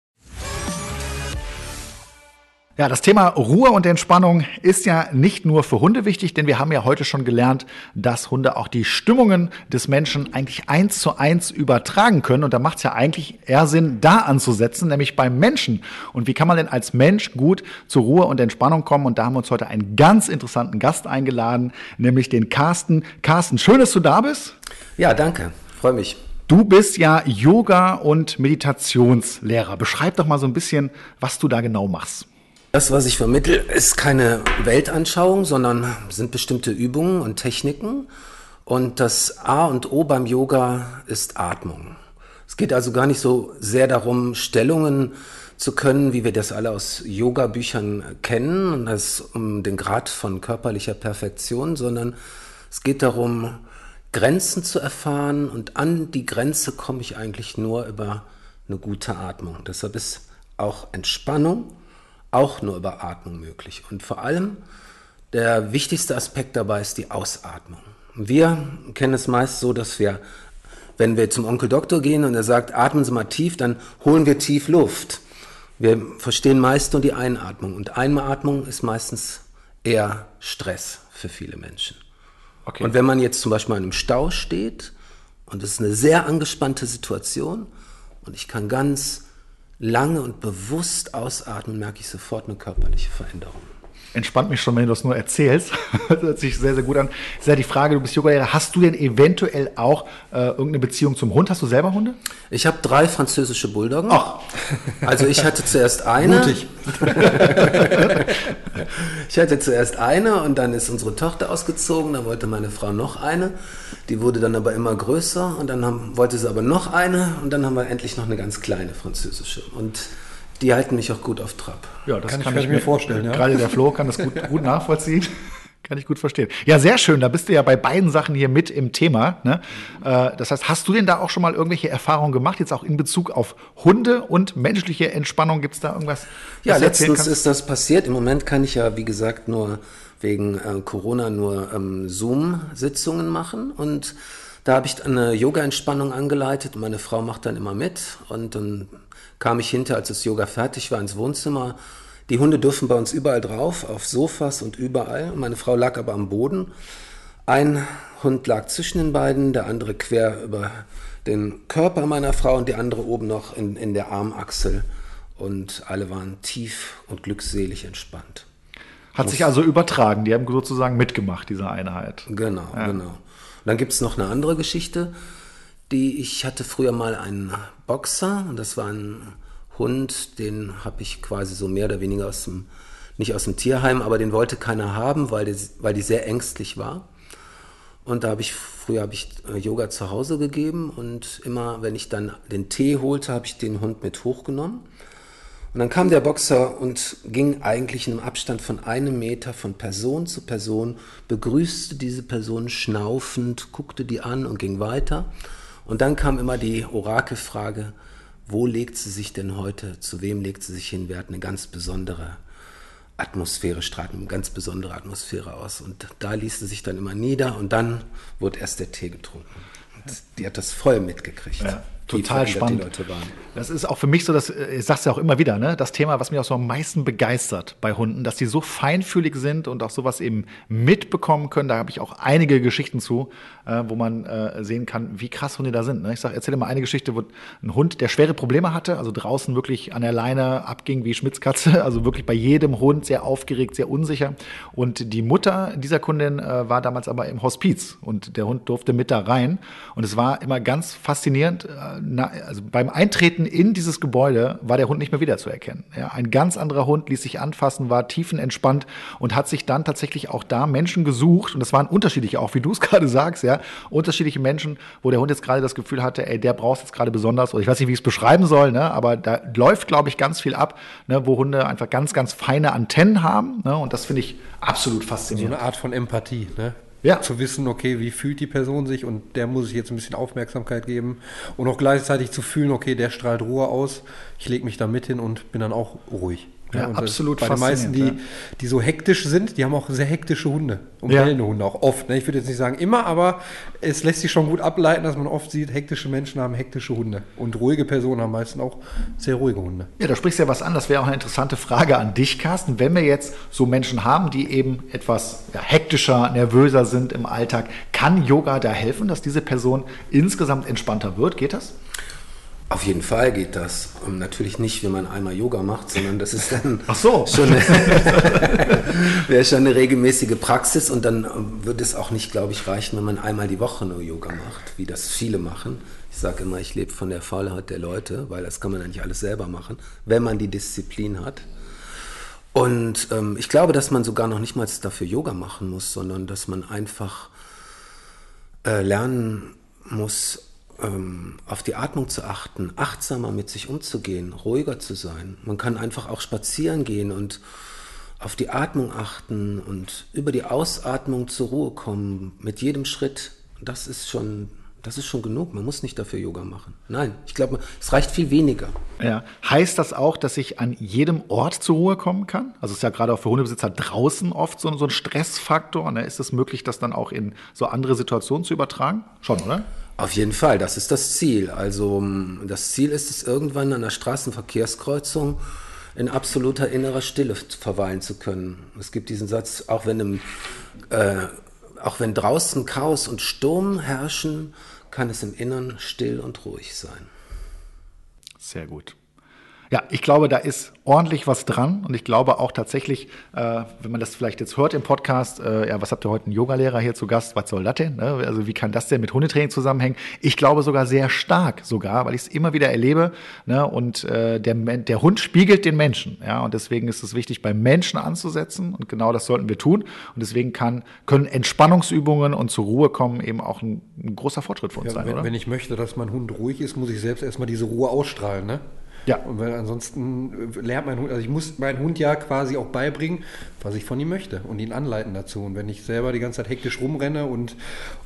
Ja, das Thema Ruhe und Entspannung ist ja nicht nur für Hunde wichtig, denn wir haben ja heute schon gelernt, dass Hunde auch die Stimmungen des Menschen eigentlich eins zu eins übertragen können. Und da macht es ja eigentlich eher Sinn, da anzusetzen, nämlich beim Menschen. Und wie kann man denn als Mensch gut zur Ruhe und Entspannung kommen? Und da haben wir uns heute einen ganz interessanten Gast eingeladen, nämlich den Carsten. Carsten, schön, dass du da bist. Ja, danke. Freue mich. Du bist ja Yoga- und Meditationslehrer. Beschreib doch mal so ein bisschen, was du da genau machst. Das, was ich vermittle, ist keine Weltanschauung, sondern sind bestimmte Übungen und Techniken. Und das A und O beim Yoga ist Atmung. Es geht also gar nicht so sehr darum, Stellungen zu können, wie wir das alle aus Yoga-Büchern kennen, und das um den Grad von körperlicher Perfektion, sondern es geht darum, Grenzen zu erfahren und an die Grenze komme ich eigentlich nur über eine gute Atmung. Deshalb ist auch Entspannung auch nur über Atmung möglich. Und vor allem der wichtigste Aspekt dabei ist die Ausatmung. Wir kennen es meist so, dass wir, wenn wir zum Onkel Doktor gehen und er sagt, atmen Sie mal tief, dann holen wir tief Luft. Wir verstehen meist nur die Einatmung und Einatmung ist meistens eher Stress für viele Menschen. Okay. Und wenn man jetzt zum Beispiel in einem Stau steht und es ist eine sehr angespannte Situation und ich kann ganz lange und bewusst ausatmen, merke ich sofort eine körperliche Veränderung entspannt mich schon, wenn du das nur erzählst. das hört sich sehr, sehr gut an. Ist ja die Frage, du bist Yogalehrer, hast du denn eventuell auch äh, irgendeine Beziehung zum Hund? Hast du selber Hunde? Ich habe drei französische Bulldoggen. Ach. Also ich hatte zuerst eine. Mutig. ich hatte zuerst eine und dann ist unsere Tochter ausgezogen, da wollte meine Frau noch eine. Die wurde dann aber immer größer und dann haben, wollte sie aber noch eine und dann haben wir endlich noch eine ganz kleine französische. Und die halten mich auch gut auf Trab. Ja, das kann, kann ich, ich, mir vorstellen. Ja. Gerade der Flo kann das gut, gut nachvollziehen. Kann ich gut verstehen. Ja, sehr schön. Da bist du ja bei beiden Sachen hier mit im Thema. Ne? Äh, das heißt, hast du denn da auch schon mal irgendwelche Erfahrungen gemacht, jetzt auch in Bezug auf Hunde und menschliche Entspannung? Gibt es da irgendwas? Ja, letztens ist das passiert. Im Moment kann ich ja, wie gesagt, nur wegen äh, Corona nur ähm, Zoom-Sitzungen machen. Und da habe ich eine Yoga-Entspannung angeleitet. Meine Frau macht dann immer mit. Und dann kam ich hinter, als das Yoga fertig war, ins Wohnzimmer. Die Hunde dürfen bei uns überall drauf, auf Sofas und überall. Meine Frau lag aber am Boden. Ein Hund lag zwischen den beiden, der andere quer über den Körper meiner Frau und die andere oben noch in, in der Armachsel. Und alle waren tief und glückselig entspannt. Hat sich also übertragen, die haben sozusagen mitgemacht, diese Einheit. Genau, ja. genau. Und dann gibt es noch eine andere Geschichte die ich hatte früher mal einen Boxer das war ein Hund, den habe ich quasi so mehr oder weniger aus dem, nicht aus dem Tierheim, aber den wollte keiner haben, weil die, weil die sehr ängstlich war. Und da habe ich, früher habe ich äh, Yoga zu Hause gegeben und immer, wenn ich dann den Tee holte, habe ich den Hund mit hochgenommen. Und dann kam der Boxer und ging eigentlich in einem Abstand von einem Meter von Person zu Person, begrüßte diese Person schnaufend, guckte die an und ging weiter. Und dann kam immer die Orakelfrage, wo legt sie sich denn heute, zu wem legt sie sich hin? Wir hatten eine ganz besondere Atmosphäre, strahlt eine ganz besondere Atmosphäre aus. Und da ließ sie sich dann immer nieder und dann wurde erst der Tee getrunken. Und die hat das voll mitgekriegt. Ja total spannend. Das ist auch für mich so, dass ich sag's ja auch immer wieder, ne, das Thema, was mich auch so am meisten begeistert bei Hunden, dass die so feinfühlig sind und auch sowas eben mitbekommen können. Da habe ich auch einige Geschichten zu, äh, wo man äh, sehen kann, wie krass Hunde da sind. Ne? Ich sag, erzähle mal eine Geschichte, wo ein Hund, der schwere Probleme hatte, also draußen wirklich an der Leine abging wie Schmitzkatze, also wirklich bei jedem Hund sehr aufgeregt, sehr unsicher. Und die Mutter dieser Kundin äh, war damals aber im Hospiz und der Hund durfte mit da rein. Und es war immer ganz faszinierend äh, na, also beim Eintreten in dieses Gebäude war der Hund nicht mehr wiederzuerkennen. Ja, ein ganz anderer Hund ließ sich anfassen, war tiefenentspannt und hat sich dann tatsächlich auch da Menschen gesucht. Und das waren unterschiedliche, auch wie du es gerade sagst, ja, unterschiedliche Menschen, wo der Hund jetzt gerade das Gefühl hatte, ey, der braucht jetzt gerade besonders, oder ich weiß nicht, wie ich es beschreiben soll, ne, aber da läuft, glaube ich, ganz viel ab, ne, wo Hunde einfach ganz, ganz feine Antennen haben. Ne, und das finde ich absolut faszinierend. So eine Art von Empathie, ne? Ja. Zu wissen, okay, wie fühlt die Person sich und der muss ich jetzt ein bisschen Aufmerksamkeit geben. Und auch gleichzeitig zu fühlen, okay, der strahlt Ruhe aus, ich lege mich da mit hin und bin dann auch ruhig. Ja, ja absolut. Bei den meisten, die, die so hektisch sind, die haben auch sehr hektische Hunde und ja. Hunde auch oft. Ne? Ich würde jetzt nicht sagen immer, aber es lässt sich schon gut ableiten, dass man oft sieht, hektische Menschen haben hektische Hunde und ruhige Personen haben meistens auch sehr ruhige Hunde. Ja, da sprichst du ja was an. Das wäre auch eine interessante Frage an dich, Carsten. Wenn wir jetzt so Menschen haben, die eben etwas ja, hektischer, nervöser sind im Alltag, kann Yoga da helfen, dass diese Person insgesamt entspannter wird? Geht das? Auf jeden Fall geht das. Und natürlich nicht, wenn man einmal Yoga macht, sondern das ist dann Ach so. schon, eine, wäre schon eine regelmäßige Praxis und dann würde es auch nicht, glaube ich, reichen, wenn man einmal die Woche nur Yoga macht, wie das viele machen. Ich sage immer, ich lebe von der Faulheit der Leute, weil das kann man eigentlich alles selber machen, wenn man die Disziplin hat. Und ähm, ich glaube, dass man sogar noch nicht mal dafür Yoga machen muss, sondern dass man einfach äh, lernen muss, ähm, auf die Atmung zu achten, achtsamer mit sich umzugehen, ruhiger zu sein. Man kann einfach auch spazieren gehen und auf die Atmung achten und über die Ausatmung zur Ruhe kommen, mit jedem Schritt das ist schon das ist schon genug. Man muss nicht dafür Yoga machen. Nein, ich glaube, es reicht viel weniger. Ja. Heißt das auch, dass ich an jedem Ort zur Ruhe kommen kann? Also es ist ja gerade auch für Hundebesitzer draußen oft so, so ein Stressfaktor. Ne? Ist es möglich, das dann auch in so andere Situationen zu übertragen? Schon, oder? Auf jeden Fall, das ist das Ziel. Also das Ziel ist es, irgendwann an der Straßenverkehrskreuzung in absoluter innerer Stille verweilen zu können. Es gibt diesen Satz, auch wenn, im, äh, auch wenn draußen Chaos und Sturm herrschen, kann es im Innern still und ruhig sein. Sehr gut. Ja, ich glaube, da ist ordentlich was dran und ich glaube auch tatsächlich, äh, wenn man das vielleicht jetzt hört im Podcast, äh, ja, was habt ihr heute einen Yogalehrer hier zu Gast? Was soll das denn? Ne? Also wie kann das denn mit Hundetraining zusammenhängen? Ich glaube sogar sehr stark sogar, weil ich es immer wieder erlebe. Ne? Und äh, der, der Hund spiegelt den Menschen, ja, und deswegen ist es wichtig, beim Menschen anzusetzen und genau das sollten wir tun. Und deswegen kann können Entspannungsübungen und zur Ruhe kommen eben auch ein, ein großer Fortschritt für uns ja, sein, wenn, oder? Wenn ich möchte, dass mein Hund ruhig ist, muss ich selbst erstmal diese Ruhe ausstrahlen, ne? Ja. Und weil ansonsten lernt mein Hund, also ich muss meinen Hund ja quasi auch beibringen, was ich von ihm möchte und ihn anleiten dazu. Und wenn ich selber die ganze Zeit hektisch rumrenne und,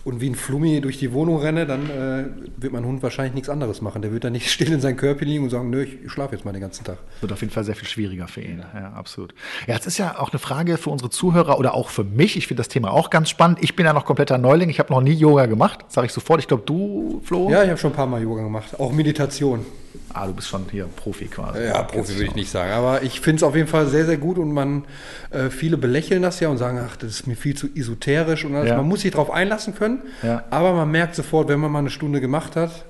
und wie ein Flummi durch die Wohnung renne, dann äh, wird mein Hund wahrscheinlich nichts anderes machen. Der wird dann nicht still in seinem Körper liegen und sagen, nö, ich schlafe jetzt mal den ganzen Tag. Wird auf jeden Fall sehr viel schwieriger für ihn. Ja, ja absolut. Ja, es ist ja auch eine Frage für unsere Zuhörer oder auch für mich. Ich finde das Thema auch ganz spannend. Ich bin ja noch kompletter Neuling. Ich habe noch nie Yoga gemacht, sage ich sofort. Ich glaube, du, Flo? Ja, ich habe schon ein paar Mal Yoga gemacht. Auch Meditation. Ah, du bist schon hier Profi quasi. Ja, Profi würde ich nicht sagen. Aber ich finde es auf jeden Fall sehr, sehr gut und man, äh, viele belächeln das ja und sagen, ach, das ist mir viel zu esoterisch und alles. Ja. Man muss sich darauf einlassen können, ja. aber man merkt sofort, wenn man mal eine Stunde gemacht hat,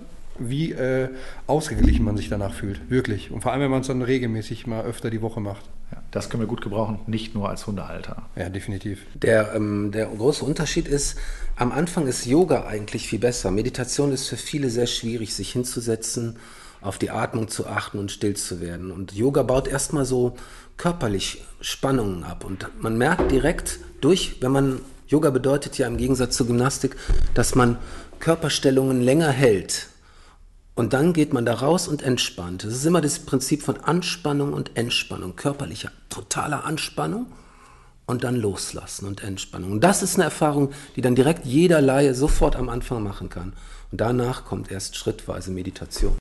wie äh, ausgeglichen man sich danach fühlt. Wirklich. Und vor allem, wenn man es dann regelmäßig mal öfter die Woche macht. Ja, das können wir gut gebrauchen, nicht nur als Hundehalter. Ja, definitiv. Der, ähm, der große Unterschied ist, am Anfang ist Yoga eigentlich viel besser. Meditation ist für viele sehr schwierig, sich hinzusetzen auf die Atmung zu achten und still zu werden. Und Yoga baut erstmal so körperlich Spannungen ab. Und man merkt direkt durch, wenn man, Yoga bedeutet ja im Gegensatz zur Gymnastik, dass man Körperstellungen länger hält. Und dann geht man da raus und entspannt. Das ist immer das Prinzip von Anspannung und Entspannung. Körperlicher, totaler Anspannung und dann loslassen und Entspannung. Und das ist eine Erfahrung, die dann direkt jeder Laie sofort am Anfang machen kann. Und danach kommt erst schrittweise Meditation.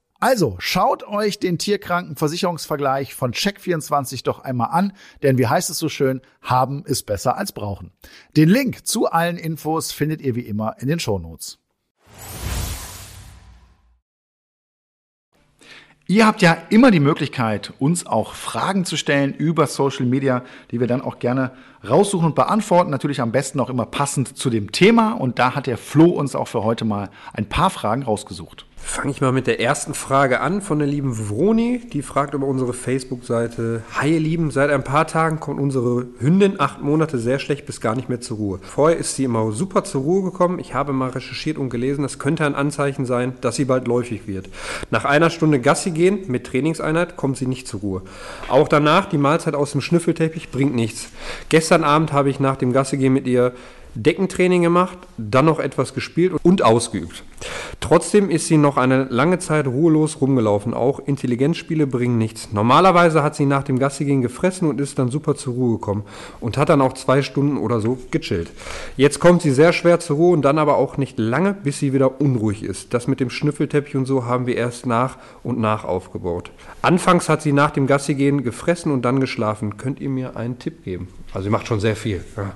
Also schaut euch den Tierkrankenversicherungsvergleich von Check24 doch einmal an, denn wie heißt es so schön, haben ist besser als brauchen. Den Link zu allen Infos findet ihr wie immer in den Shownotes. Ihr habt ja immer die Möglichkeit, uns auch Fragen zu stellen über Social Media, die wir dann auch gerne raussuchen und beantworten. Natürlich am besten auch immer passend zu dem Thema. Und da hat der Flo uns auch für heute mal ein paar Fragen rausgesucht. Fange ich mal mit der ersten Frage an von der lieben Vroni. Die fragt über unsere Facebook-Seite. Hi ihr Lieben, seit ein paar Tagen kommt unsere Hündin acht Monate sehr schlecht bis gar nicht mehr zur Ruhe. Vorher ist sie immer super zur Ruhe gekommen. Ich habe mal recherchiert und gelesen, das könnte ein Anzeichen sein, dass sie bald läufig wird. Nach einer Stunde Gassi gehen mit Trainingseinheit kommt sie nicht zur Ruhe. Auch danach die Mahlzeit aus dem Schnüffelteppich bringt nichts. Gestern Abend habe ich nach dem Gassi gehen mit ihr Deckentraining gemacht, dann noch etwas gespielt und ausgeübt. Trotzdem ist sie noch eine lange Zeit ruhelos rumgelaufen. Auch Intelligenzspiele bringen nichts. Normalerweise hat sie nach dem Gassigehen gefressen und ist dann super zur Ruhe gekommen und hat dann auch zwei Stunden oder so gechillt. Jetzt kommt sie sehr schwer zur Ruhe und dann aber auch nicht lange, bis sie wieder unruhig ist. Das mit dem Schnüffelteppich und so haben wir erst nach und nach aufgebaut. Anfangs hat sie nach dem Gassigehen gefressen und dann geschlafen. Könnt ihr mir einen Tipp geben? Also sie macht schon sehr viel. Ja.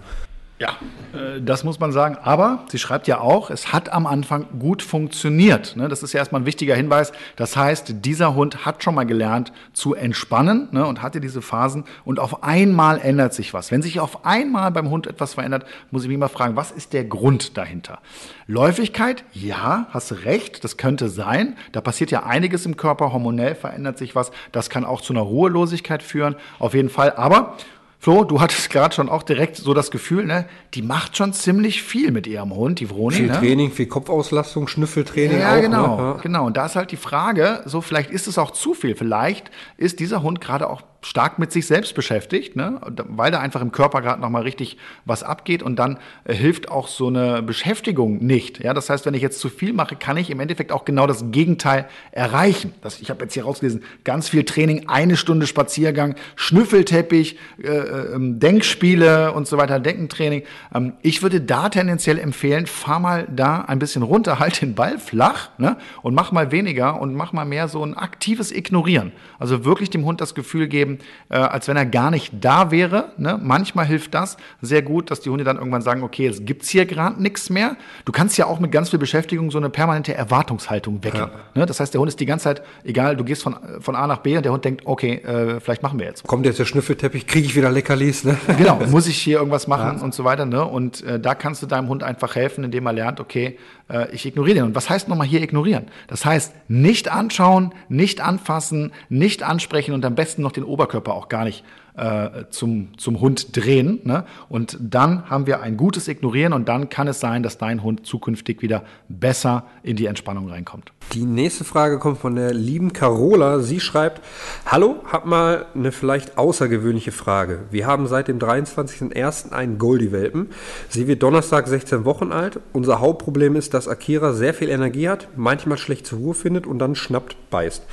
Ja, äh, das muss man sagen. Aber sie schreibt ja auch, es hat am Anfang gut funktioniert. Ne? Das ist ja erstmal ein wichtiger Hinweis. Das heißt, dieser Hund hat schon mal gelernt zu entspannen ne? und hatte diese Phasen. Und auf einmal ändert sich was. Wenn sich auf einmal beim Hund etwas verändert, muss ich mich mal fragen, was ist der Grund dahinter? Läufigkeit? Ja, hast recht. Das könnte sein. Da passiert ja einiges im Körper. Hormonell verändert sich was. Das kann auch zu einer Ruhelosigkeit führen. Auf jeden Fall. Aber Flo, du hattest gerade schon auch direkt so das Gefühl, ne, die macht schon ziemlich viel mit ihrem Hund, die Vroni. Viel ne? Training, viel Kopfauslastung, Schnüffeltraining. Ja, auch, genau, ne? ja. genau. Und da ist halt die Frage, so vielleicht ist es auch zu viel. Vielleicht ist dieser Hund gerade auch stark mit sich selbst beschäftigt, ne? weil da einfach im Körper gerade nochmal richtig was abgeht und dann äh, hilft auch so eine Beschäftigung nicht. Ja? Das heißt, wenn ich jetzt zu viel mache, kann ich im Endeffekt auch genau das Gegenteil erreichen. Das, ich habe jetzt hier rausgelesen, ganz viel Training, eine Stunde Spaziergang, Schnüffelteppich, äh, äh, Denkspiele und so weiter, Denkentraining. Ähm, ich würde da tendenziell empfehlen, fahr mal da ein bisschen runter, halt den Ball flach ne? und mach mal weniger und mach mal mehr so ein aktives Ignorieren. Also wirklich dem Hund das Gefühl geben, äh, als wenn er gar nicht da wäre. Ne? Manchmal hilft das sehr gut, dass die Hunde dann irgendwann sagen, okay, jetzt gibt's hier gerade nichts mehr. Du kannst ja auch mit ganz viel Beschäftigung so eine permanente Erwartungshaltung wecken. Ja. Ne? Das heißt, der Hund ist die ganze Zeit, egal, du gehst von, von A nach B und der Hund denkt, okay, äh, vielleicht machen wir jetzt. Kommt jetzt der Schnüffelteppich, kriege ich wieder Leckerlis. Ne? Genau, muss ich hier irgendwas machen ja. und so weiter. Ne? Und äh, da kannst du deinem Hund einfach helfen, indem er lernt, okay, äh, ich ignoriere den. Und was heißt nochmal hier ignorieren? Das heißt, nicht anschauen, nicht anfassen, nicht ansprechen und am besten noch den Oberkörper auch gar nicht äh, zum, zum Hund drehen. Ne? Und dann haben wir ein gutes Ignorieren und dann kann es sein, dass dein Hund zukünftig wieder besser in die Entspannung reinkommt. Die nächste Frage kommt von der lieben Carola. Sie schreibt, Hallo, hab mal eine vielleicht außergewöhnliche Frage. Wir haben seit dem 23.01. einen Goldie-Welpen. Sie wird Donnerstag 16 Wochen alt. Unser Hauptproblem ist, dass Akira sehr viel Energie hat, manchmal schlecht zur Ruhe findet und dann schnappt, beißt.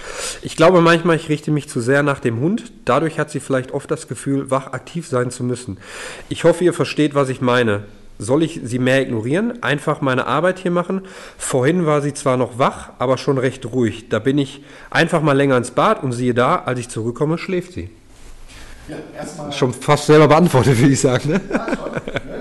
Ich glaube manchmal, ich richte mich zu sehr nach dem Hund. Dadurch hat sie vielleicht oft das Gefühl, wach aktiv sein zu müssen. Ich hoffe, ihr versteht, was ich meine. Soll ich sie mehr ignorieren? Einfach meine Arbeit hier machen? Vorhin war sie zwar noch wach, aber schon recht ruhig. Da bin ich einfach mal länger ins Bad und siehe da, als ich zurückkomme, schläft sie. Ja, schon fast selber beantwortet, würde ich sagen. Ne? Ja, schon?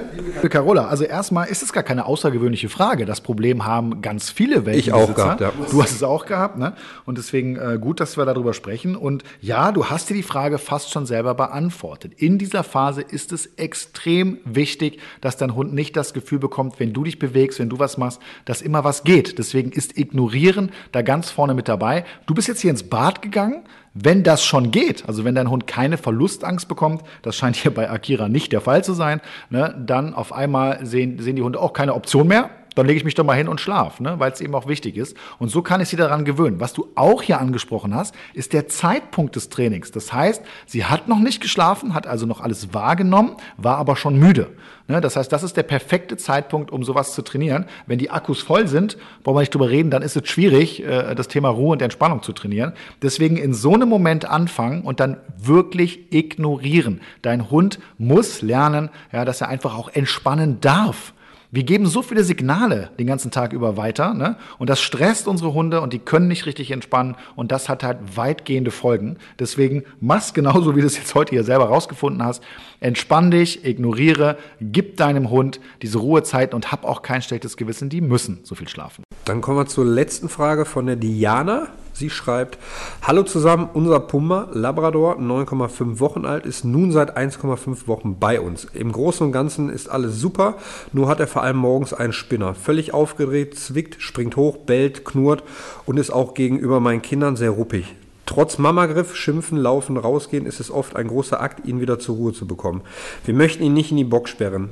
Carola, also erstmal ist es gar keine außergewöhnliche Frage. Das Problem haben ganz viele Welpen. Ich auch gehabt, ja. Du hast es auch gehabt, ne? Und deswegen äh, gut, dass wir darüber sprechen. Und ja, du hast dir die Frage fast schon selber beantwortet. In dieser Phase ist es extrem wichtig, dass dein Hund nicht das Gefühl bekommt, wenn du dich bewegst, wenn du was machst, dass immer was geht. Deswegen ist Ignorieren da ganz vorne mit dabei. Du bist jetzt hier ins Bad gegangen, wenn das schon geht, also wenn dein Hund keine Verlustangst bekommt, das scheint hier bei Akira nicht der Fall zu sein, ne, dann auf einmal sehen, sehen die Hunde auch keine Option mehr. Dann lege ich mich doch mal hin und schlaf, ne, weil es eben auch wichtig ist. Und so kann ich sie daran gewöhnen. Was du auch hier angesprochen hast, ist der Zeitpunkt des Trainings. Das heißt, sie hat noch nicht geschlafen, hat also noch alles wahrgenommen, war aber schon müde. Ne? Das heißt, das ist der perfekte Zeitpunkt, um sowas zu trainieren. Wenn die Akkus voll sind, brauchen wir nicht drüber reden, dann ist es schwierig, äh, das Thema Ruhe und Entspannung zu trainieren. Deswegen in so einem Moment anfangen und dann wirklich ignorieren. Dein Hund muss lernen, ja, dass er einfach auch entspannen darf. Wir geben so viele Signale den ganzen Tag über weiter, ne? Und das stresst unsere Hunde und die können nicht richtig entspannen und das hat halt weitgehende Folgen. Deswegen mach's genauso, wie du es jetzt heute hier selber rausgefunden hast. Entspann dich, ignoriere, gib deinem Hund diese Ruhezeiten und hab auch kein schlechtes Gewissen, die müssen so viel schlafen. Dann kommen wir zur letzten Frage von der Diana. Sie schreibt, Hallo zusammen, unser Pumba, Labrador, 9,5 Wochen alt, ist nun seit 1,5 Wochen bei uns. Im Großen und Ganzen ist alles super, nur hat er vor allem morgens einen Spinner. Völlig aufgedreht, zwickt, springt hoch, bellt, knurrt und ist auch gegenüber meinen Kindern sehr ruppig. Trotz Mamagriff, Schimpfen, Laufen, Rausgehen ist es oft ein großer Akt, ihn wieder zur Ruhe zu bekommen. Wir möchten ihn nicht in die Box sperren.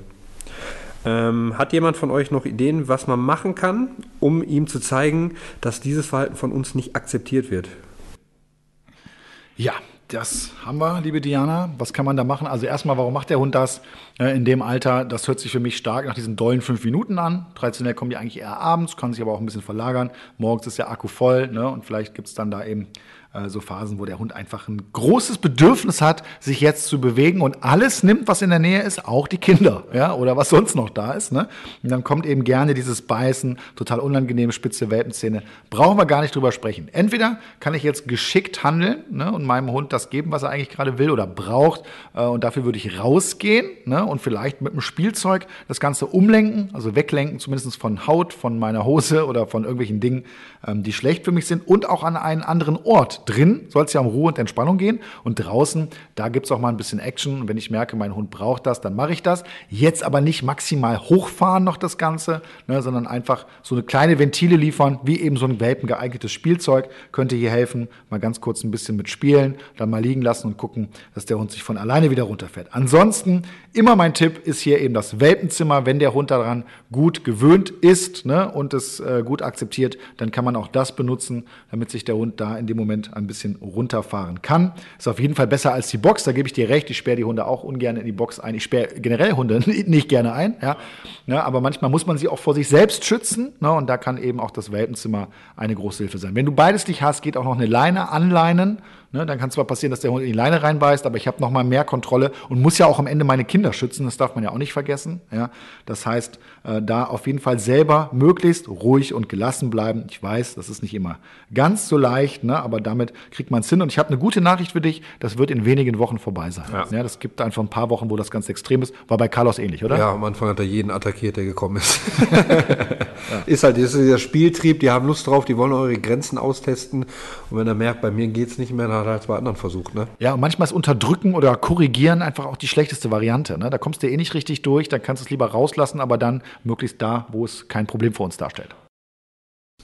Ähm, hat jemand von euch noch Ideen, was man machen kann, um ihm zu zeigen, dass dieses Verhalten von uns nicht akzeptiert wird? Ja, das haben wir, liebe Diana. Was kann man da machen? Also erstmal, warum macht der Hund das äh, in dem Alter? Das hört sich für mich stark nach diesen dollen fünf Minuten an. Traditionell kommen die eigentlich eher abends, kann sich aber auch ein bisschen verlagern. Morgens ist der Akku voll ne? und vielleicht gibt es dann da eben äh, so Phasen, wo der Hund einfach ein großes Bedürfnis hat, sich jetzt zu bewegen und alles nimmt, was in der Nähe ist, auch die Kinder, ja, oder was sonst noch da ist. Ne? Und dann kommt eben gerne dieses Beißen, total unangenehme spitze Welpenszene. Brauchen wir gar nicht drüber sprechen. Entweder kann ich jetzt geschickt handeln ne, und meinem Hund das geben, was er eigentlich gerade will oder braucht, äh, und dafür würde ich rausgehen ne, und vielleicht mit einem Spielzeug das Ganze umlenken, also weglenken, zumindest von Haut, von meiner Hose oder von irgendwelchen Dingen, ähm, die schlecht für mich sind und auch an einen anderen Ort Drin soll es ja um Ruhe und Entspannung gehen und draußen, da gibt es auch mal ein bisschen Action. Und wenn ich merke, mein Hund braucht das, dann mache ich das. Jetzt aber nicht maximal hochfahren noch das Ganze, ne, sondern einfach so eine kleine Ventile liefern, wie eben so ein Welpen geeignetes Spielzeug, könnte hier helfen. Mal ganz kurz ein bisschen mit spielen, dann mal liegen lassen und gucken, dass der Hund sich von alleine wieder runterfährt. Ansonsten immer mein Tipp ist hier eben das Welpenzimmer. Wenn der Hund daran gut gewöhnt ist ne, und es äh, gut akzeptiert, dann kann man auch das benutzen, damit sich der Hund da in dem Moment ein bisschen runterfahren kann. Ist auf jeden Fall besser als die Box, da gebe ich dir recht. Ich sperre die Hunde auch ungern in die Box ein. Ich sperre generell Hunde nicht gerne ein, ja. ja. aber manchmal muss man sie auch vor sich selbst schützen. Ne? Und da kann eben auch das Welpenzimmer eine große Hilfe sein. Wenn du beides nicht hast, geht auch noch eine Leine anleinen. Ne, dann kann es zwar passieren, dass der Hund in die Leine reinbeißt, aber ich habe noch mal mehr Kontrolle und muss ja auch am Ende meine Kinder schützen. Das darf man ja auch nicht vergessen. Ja, das heißt, äh, da auf jeden Fall selber möglichst ruhig und gelassen bleiben. Ich weiß, das ist nicht immer ganz so leicht, ne, aber damit kriegt man es hin. Und ich habe eine gute Nachricht für dich: Das wird in wenigen Wochen vorbei sein. Ja. ja. das gibt einfach ein paar Wochen, wo das ganz extrem ist. War bei Carlos ähnlich, oder? Ja, am Anfang hat er jeden attackiert, der gekommen ist. ja. Ist halt ist dieser Spieltrieb. Die haben Lust drauf, die wollen eure Grenzen austesten. Und wenn er merkt, bei mir geht es nicht mehr, dann hat halt bei anderen versucht. Ne? Ja, und manchmal ist Unterdrücken oder Korrigieren einfach auch die schlechteste Variante. Ne? Da kommst du eh nicht richtig durch, dann kannst du es lieber rauslassen, aber dann möglichst da, wo es kein Problem für uns darstellt.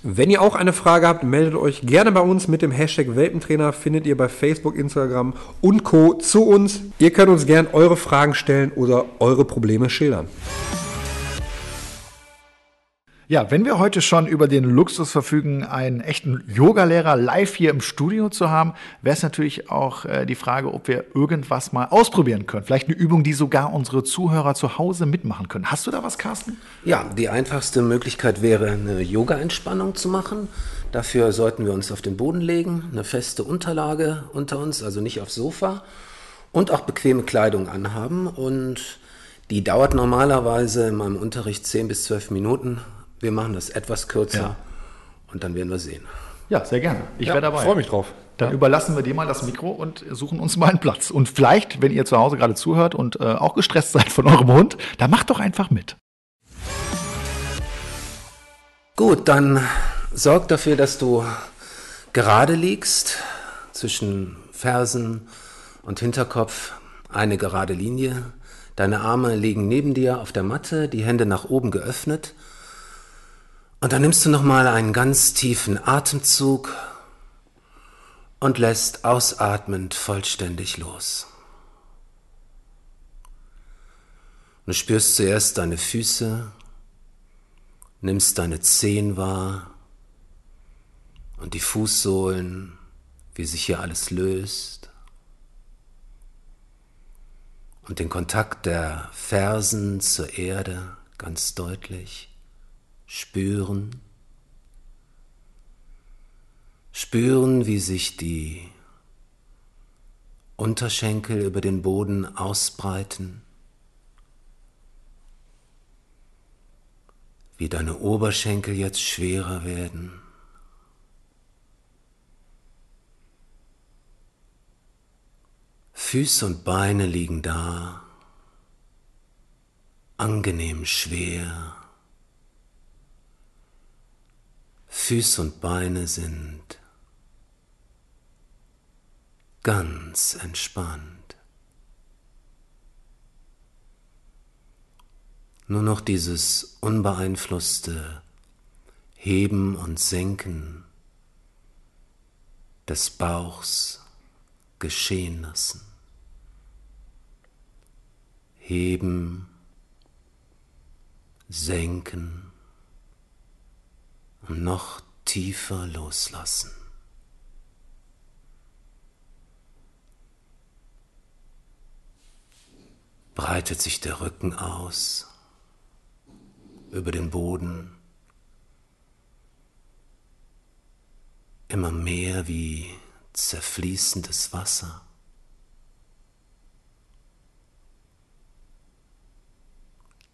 Wenn ihr auch eine Frage habt, meldet euch gerne bei uns mit dem Hashtag Welpentrainer, findet ihr bei Facebook, Instagram und Co. zu uns. Ihr könnt uns gerne eure Fragen stellen oder eure Probleme schildern. Ja, wenn wir heute schon über den Luxus verfügen, einen echten Yogalehrer live hier im Studio zu haben, wäre es natürlich auch äh, die Frage, ob wir irgendwas mal ausprobieren können. Vielleicht eine Übung, die sogar unsere Zuhörer zu Hause mitmachen können. Hast du da was, Carsten? Ja, die einfachste Möglichkeit wäre, eine Yoga-Entspannung zu machen. Dafür sollten wir uns auf den Boden legen, eine feste Unterlage unter uns, also nicht aufs Sofa und auch bequeme Kleidung anhaben und die dauert normalerweise in meinem Unterricht 10 bis 12 Minuten wir machen das etwas kürzer ja. und dann werden wir sehen. Ja, sehr gerne. Ich ja, wäre dabei. Freue mich drauf. Dann ja. überlassen wir dir mal das Mikro und suchen uns mal einen Platz. Und vielleicht, wenn ihr zu Hause gerade zuhört und äh, auch gestresst seid von eurem Hund, dann macht doch einfach mit. Gut, dann sorg dafür, dass du gerade liegst zwischen Fersen und Hinterkopf eine gerade Linie. Deine Arme liegen neben dir auf der Matte, die Hände nach oben geöffnet und dann nimmst du nochmal einen ganz tiefen Atemzug und lässt ausatmend vollständig los. Du spürst zuerst deine Füße, nimmst deine Zehen wahr und die Fußsohlen, wie sich hier alles löst. Und den Kontakt der Fersen zur Erde ganz deutlich spüren, spüren, wie sich die Unterschenkel über den Boden ausbreiten, wie deine Oberschenkel jetzt schwerer werden. Füße und Beine liegen da, angenehm schwer. Füße und Beine sind ganz entspannt. Nur noch dieses unbeeinflusste Heben und Senken des Bauchs geschehen lassen. Heben, senken und noch tiefer loslassen. Breitet sich der Rücken aus über den Boden, immer mehr wie zerfließendes Wasser.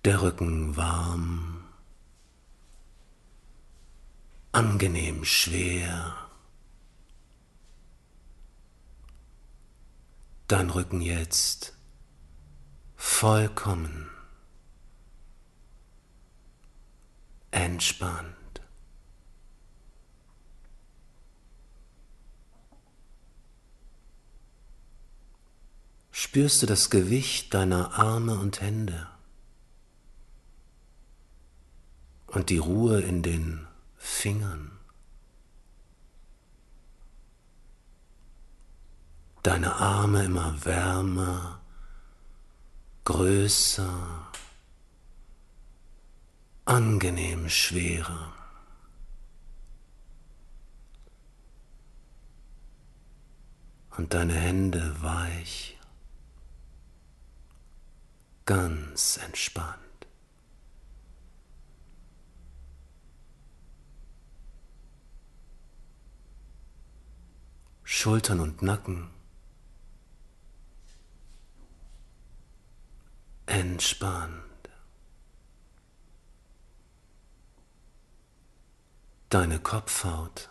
Der Rücken warm, angenehm schwer. Dein Rücken jetzt vollkommen entspannt. Spürst du das Gewicht deiner Arme und Hände und die Ruhe in den Fingern? Deine Arme immer wärmer, größer, angenehm schwerer. Und deine Hände weich, ganz entspannt. Schultern und Nacken entspannt. Deine Kopfhaut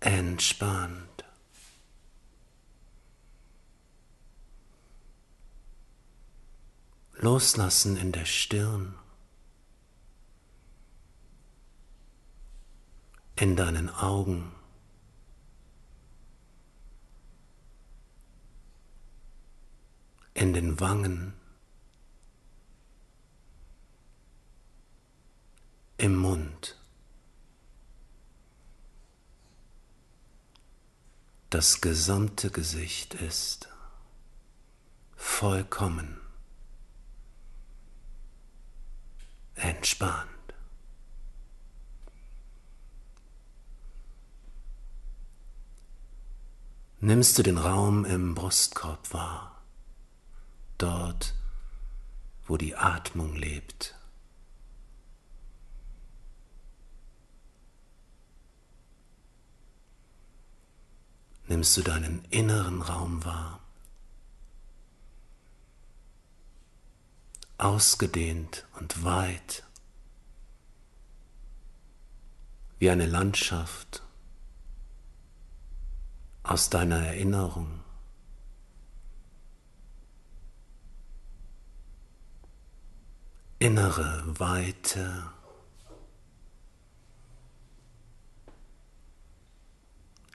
entspannt. Loslassen in der Stirn, in deinen Augen. in den Wangen, im Mund. Das gesamte Gesicht ist vollkommen entspannt. Nimmst du den Raum im Brustkorb wahr? dort, wo die Atmung lebt. Nimmst du deinen inneren Raum wahr, ausgedehnt und weit, wie eine Landschaft aus deiner Erinnerung. innere Weite.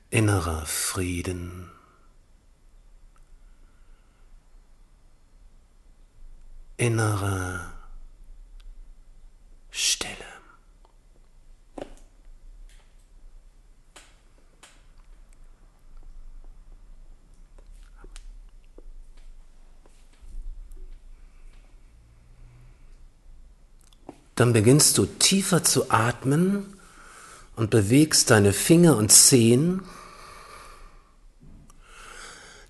Innerer Frieden. Innere Stille. Dann beginnst du tiefer zu atmen und bewegst deine Finger und Zehen.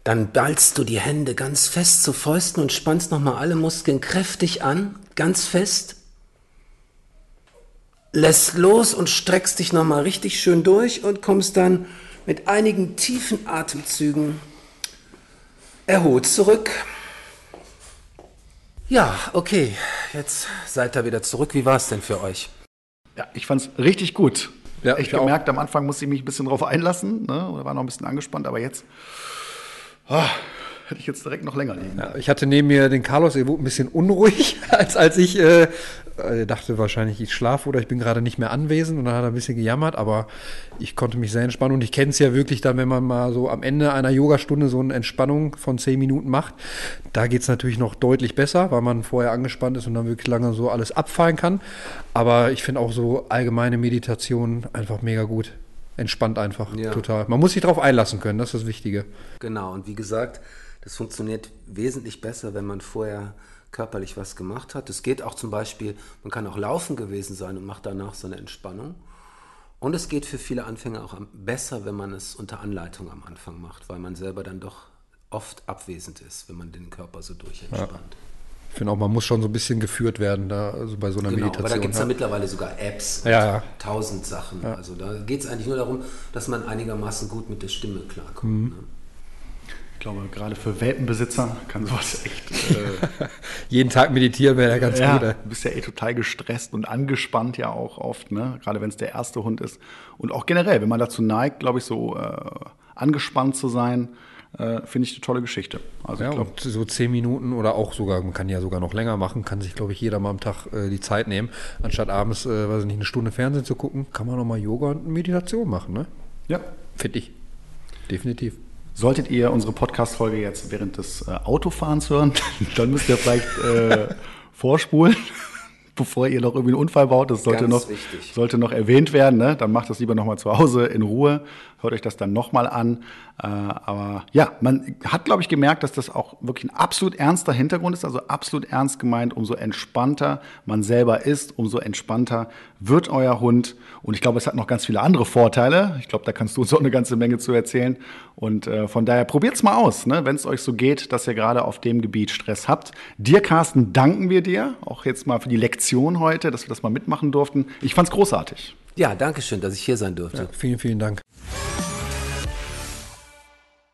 Dann ballst du die Hände ganz fest zu Fäusten und spannst nochmal alle Muskeln kräftig an, ganz fest. Lässt los und streckst dich nochmal richtig schön durch und kommst dann mit einigen tiefen Atemzügen erholt zurück. Ja, okay, jetzt seid ihr wieder zurück. Wie war es denn für euch? Ja, ich fand es richtig gut. Ja, ich gemerkt, auch. am Anfang musste ich mich ein bisschen drauf einlassen, ne? oder war noch ein bisschen angespannt, aber jetzt oh, hätte ich jetzt direkt noch länger liegen. Ja, ich hatte neben mir den Carlos, er wurde ein bisschen unruhig, als, als ich äh, Er dachte wahrscheinlich, ich schlafe oder ich bin gerade nicht mehr anwesend und dann hat er ein bisschen gejammert, aber ich konnte mich sehr entspannen und ich kenne es ja wirklich dann, wenn man mal so am Ende einer Yogastunde so eine Entspannung von zehn Minuten macht. Da geht es natürlich noch deutlich besser, weil man vorher angespannt ist und dann wirklich lange so alles abfallen kann. Aber ich finde auch so allgemeine Meditation einfach mega gut. Entspannt einfach, Ja. total. Man muss sich darauf einlassen können, das ist das Wichtige. Genau, und wie gesagt, das funktioniert wesentlich besser, wenn man vorher körperlich was gemacht hat. Es geht auch zum Beispiel, man kann auch laufen gewesen sein und macht danach so eine Entspannung. Und es geht für viele Anfänger auch besser, wenn man es unter Anleitung am Anfang macht, weil man selber dann doch oft abwesend ist, wenn man den Körper so durchentspannt. Ich finde auch, man muss schon so ein bisschen geführt werden, da, also bei so einer Genau, Meditation. aber da gibt es ja ja. mittlerweile sogar Apps, Ja, ja. tausend Sachen. Also da geht es eigentlich nur darum, dass man einigermaßen gut mit der Stimme klarkommt. Ne? Ich glaube, gerade für Welpenbesitzer kann sowas echt. Äh, Jeden Tag meditieren wäre ja ganz ja, gut. ey. du bist ja eh total gestresst und angespannt ja auch oft, ne? Gerade wenn es der erste Hund ist. Und auch generell, wenn man dazu neigt, glaube ich, so äh, angespannt zu sein, äh, finde ich eine tolle Geschichte. Also Ja, ich glaube, und so zehn Minuten oder auch sogar, man kann ja sogar noch länger machen, kann sich, glaube ich, jeder mal am Tag äh, die Zeit nehmen. Anstatt abends, äh, weiß ich nicht, eine Stunde Fernsehen zu gucken, kann man noch mal Yoga und Meditation machen, ne? ja. Finde ich. Definitiv. Solltet ihr unsere Podcast-Folge jetzt während des äh, Autofahrens hören, dann müsst ihr vielleicht äh, vorspulen, bevor ihr noch irgendwie einen Unfall baut. Das sollte, Ganz noch, wichtig. sollte noch erwähnt werden. Ne? Dann macht das lieber nochmal zu Hause in Ruhe. Hört euch das dann nochmal an. Äh, aber ja, man hat, glaube ich, gemerkt, dass das auch wirklich ein absolut ernster Hintergrund ist. Also absolut ernst gemeint. Umso entspannter man selber ist, umso entspannter wird euer Hund. Und ich glaube, es hat noch ganz viele andere Vorteile. Ich glaube, da kannst du uns auch eine ganze Menge zu erzählen. Und äh, von daher probiert's mal aus, ne? wenn es euch so geht, dass ihr gerade auf dem Gebiet Stress habt. Dir, Carsten, danken wir dir. Auch jetzt mal für die Lektion heute, dass wir das mal mitmachen durften. Ich fand's großartig. Ja, danke schön, dass ich hier sein durfte. Vielen, vielen Dank.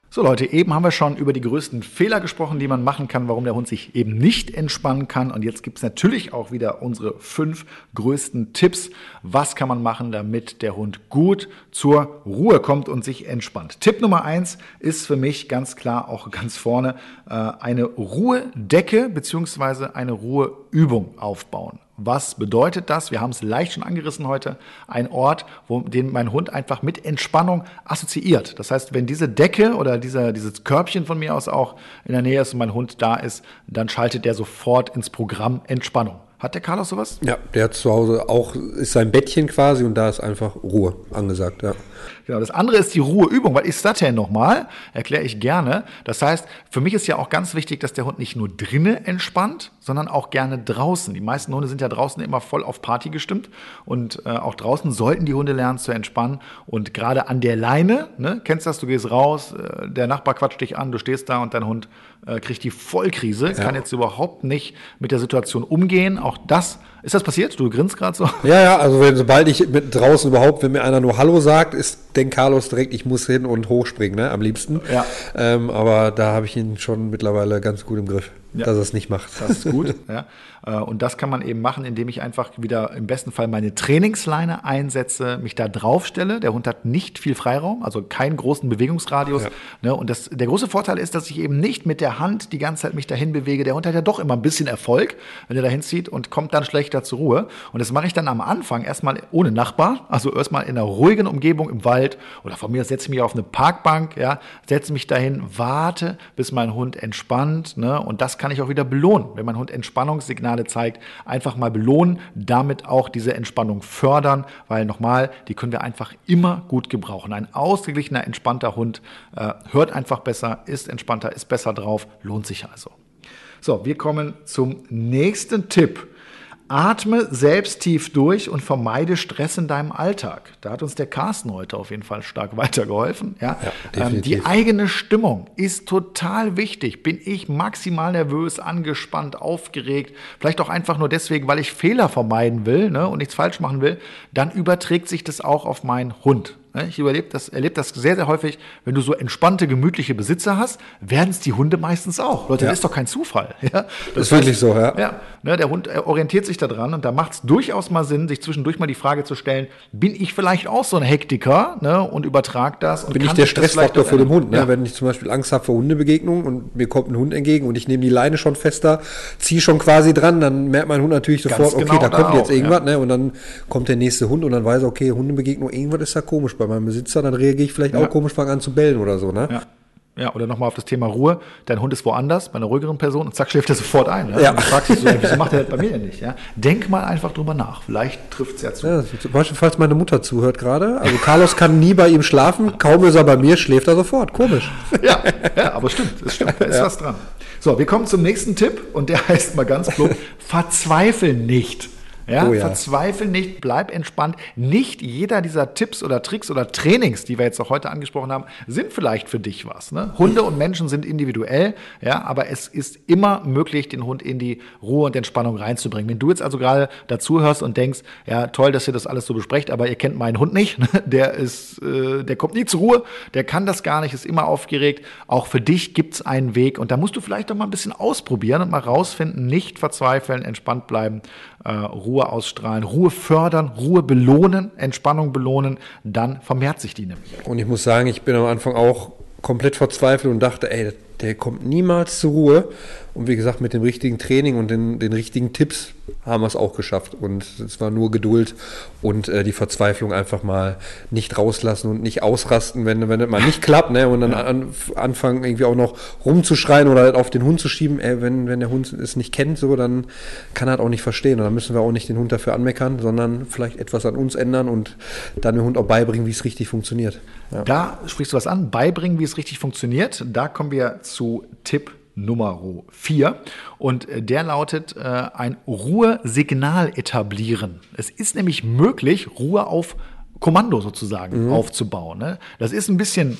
So Leute, eben haben wir schon über die größten Fehler gesprochen, die man machen kann, warum der Hund sich eben nicht entspannen kann. Und jetzt gibt's natürlich auch wieder unsere fünf größten Tipps. Was kann man machen, damit der Hund gut zur Ruhe kommt und sich entspannt? Tipp Nummer eins ist für mich ganz klar auch ganz vorne äh, eine Ruhedecke beziehungsweise eine Ruheübung aufbauen. Was bedeutet das? Wir haben es leicht schon angerissen heute. Ein Ort, wo den mein Hund einfach mit Entspannung assoziiert. Das heißt, wenn diese Decke oder dieser, dieses Körbchen von mir aus auch in der Nähe ist und mein Hund da ist, dann schaltet der sofort ins Programm Entspannung. Hat der Carlos sowas? Ja, der hat zu Hause auch, ist sein Bettchen quasi und da ist einfach Ruhe angesagt, ja. Genau, das andere ist die Ruheübung. Was ist das denn nochmal? Erkläre ich gerne. Das heißt, für mich ist ja auch ganz wichtig, dass der Hund nicht nur drinnen entspannt, sondern auch gerne draußen. Die meisten Hunde sind ja draußen immer voll auf Party gestimmt und äh, auch draußen sollten die Hunde lernen zu entspannen. Und gerade an der Leine, ne, kennst du das, du gehst raus, äh, der Nachbar quatscht dich an, du stehst da und dein Hund äh, kriegt die Vollkrise, kann jetzt überhaupt nicht mit der Situation umgehen. Auch das, ist das passiert? Du grinst gerade so. Ja, ja, also wenn, sobald ich mit draußen überhaupt, wenn mir einer nur Hallo sagt, ist denkt Carlos direkt, ich muss hin und hochspringen, ne, am liebsten. Ja. Ähm, aber da habe ich ihn schon mittlerweile ganz gut im Griff, Ja. dass es nicht macht. Das ist gut. ja. Äh, Und das kann man eben machen, indem ich einfach wieder im besten Fall meine Trainingsleine einsetze, mich da draufstelle. Der Hund hat nicht viel Freiraum, also keinen großen Bewegungsradius. Ja. Ne? Und das, der große Vorteil ist, dass ich eben nicht mit der Hand die ganze Zeit mich dahin bewege. Der Hund hat ja doch immer ein bisschen Erfolg, wenn er dahin zieht und kommt dann schlechter zur Ruhe. Und das mache ich dann am Anfang erstmal ohne Nachbar, also erstmal in einer ruhigen Umgebung im Wald oder von mir setze ich mich auf eine Parkbank, ja, setze mich dahin, warte, bis mein Hund entspannt, ne? Und das kann ich auch wieder belohnen. Wenn mein Hund Entspannungssignale zeigt, einfach mal belohnen, damit auch diese Entspannung fördern, weil nochmal, die können wir einfach immer gut gebrauchen. Ein ausgeglichener, entspannter Hund äh, hört einfach besser, ist entspannter, ist besser drauf, lohnt sich also. So, wir kommen zum nächsten Tipp. Atme selbst tief durch und vermeide Stress in deinem Alltag. Da hat uns der Carsten heute auf jeden Fall stark weitergeholfen. Ja? Ja, ähm, die eigene Stimmung ist total wichtig. Bin ich maximal nervös, angespannt, aufgeregt, vielleicht auch einfach nur deswegen, weil ich Fehler vermeiden will ne, und nichts falsch machen will, dann überträgt sich das auch auf meinen Hund. Ich überlebe das, erlebe das sehr, sehr häufig, wenn du so entspannte, gemütliche Besitzer hast, werden es die Hunde meistens auch. Leute, Ja. das ist doch kein Zufall. Ja? ist wirklich so, ja. Ja, ne, der Hund orientiert sich da dran und da macht es durchaus mal Sinn, sich zwischendurch mal die Frage zu stellen, bin ich vielleicht auch so ein Hektiker ne, und übertrag das? Und bin ich der das Stressfaktor für den? Hund. Ne? Ja. Wenn ich zum Beispiel Angst habe vor Hundebegegnungen und mir kommt ein Hund entgegen und ich nehme die Leine schon fester, ziehe schon quasi dran, dann merkt mein Hund natürlich sofort, genau okay, da da kommt jetzt auch, irgendwas, ne? Und dann kommt der nächste Hund und dann weiß er, okay, Hundebegegnung, irgendwas ist da komisch bei meinem Besitzer, dann reagiere ich vielleicht Ja. auch komisch, fange an zu bellen oder so, ne? Ja. Ja, oder nochmal auf das Thema Ruhe. Dein Hund ist woanders, bei einer ruhigeren Person und zack, schläft er sofort ein. Ne? Ja. Und du fragst dich so, wieso macht er das bei mir denn nicht? Ja? Denk mal einfach drüber nach. Vielleicht trifft es ja zu. Ja, zum Beispiel, falls meine Mutter zuhört gerade. Also Carlos kann nie bei ihm schlafen, kaum ist er bei mir, schläft er sofort. Komisch. Ja, ja, aber stimmt, es stimmt, da ist was dran. So, wir kommen zum nächsten Tipp und der heißt mal ganz plump, verzweifel nicht. Ja, Oh ja. verzweifel nicht, bleib entspannt. Nicht jeder dieser Tipps oder Tricks oder Trainings, die wir jetzt auch heute angesprochen haben, sind vielleicht für dich was. Ne? Hunde und Menschen sind individuell, ja, aber es ist immer möglich, den Hund in die Ruhe und Entspannung reinzubringen. Wenn du jetzt also gerade dazu hörst und denkst, ja, toll, dass ihr das alles so besprecht, aber ihr kennt meinen Hund nicht, ne? der ist, äh, der kommt nie zur Ruhe, der kann das gar nicht, ist immer aufgeregt. Auch für dich gibt's einen Weg und da musst du vielleicht doch mal ein bisschen ausprobieren und mal rausfinden, nicht verzweifeln, entspannt bleiben, äh, Ruhe ausstrahlen, Ruhe fördern, Ruhe belohnen, Entspannung belohnen, dann vermehrt sich die nämlich. Und ich muss sagen, ich bin am Anfang auch komplett verzweifelt und dachte, ey, der kommt niemals zur Ruhe. Und wie gesagt, mit dem richtigen Training und den, den richtigen Tipps haben wir es auch geschafft. Und es war nur Geduld und äh, die Verzweiflung einfach mal nicht rauslassen und nicht ausrasten, wenn, wenn das mal nicht klappt. Ne? Und dann an, anfangen irgendwie auch noch rumzuschreien oder halt auf den Hund zu schieben. Ey, wenn, wenn der Hund es nicht kennt, so, dann kann er halt auch nicht verstehen. Und dann müssen wir auch nicht den Hund dafür anmeckern, sondern vielleicht etwas an uns ändern und dann dem Hund auch beibringen, wie es richtig funktioniert. Ja. Da sprichst du was an, beibringen, wie es richtig funktioniert. Da kommen wir zu Tipp Nummer 4 und äh, der lautet äh, ein Ruhesignal etablieren. Es ist nämlich möglich, Ruhe auf Kommando sozusagen aufzubauen. Ne? Das ist ein bisschen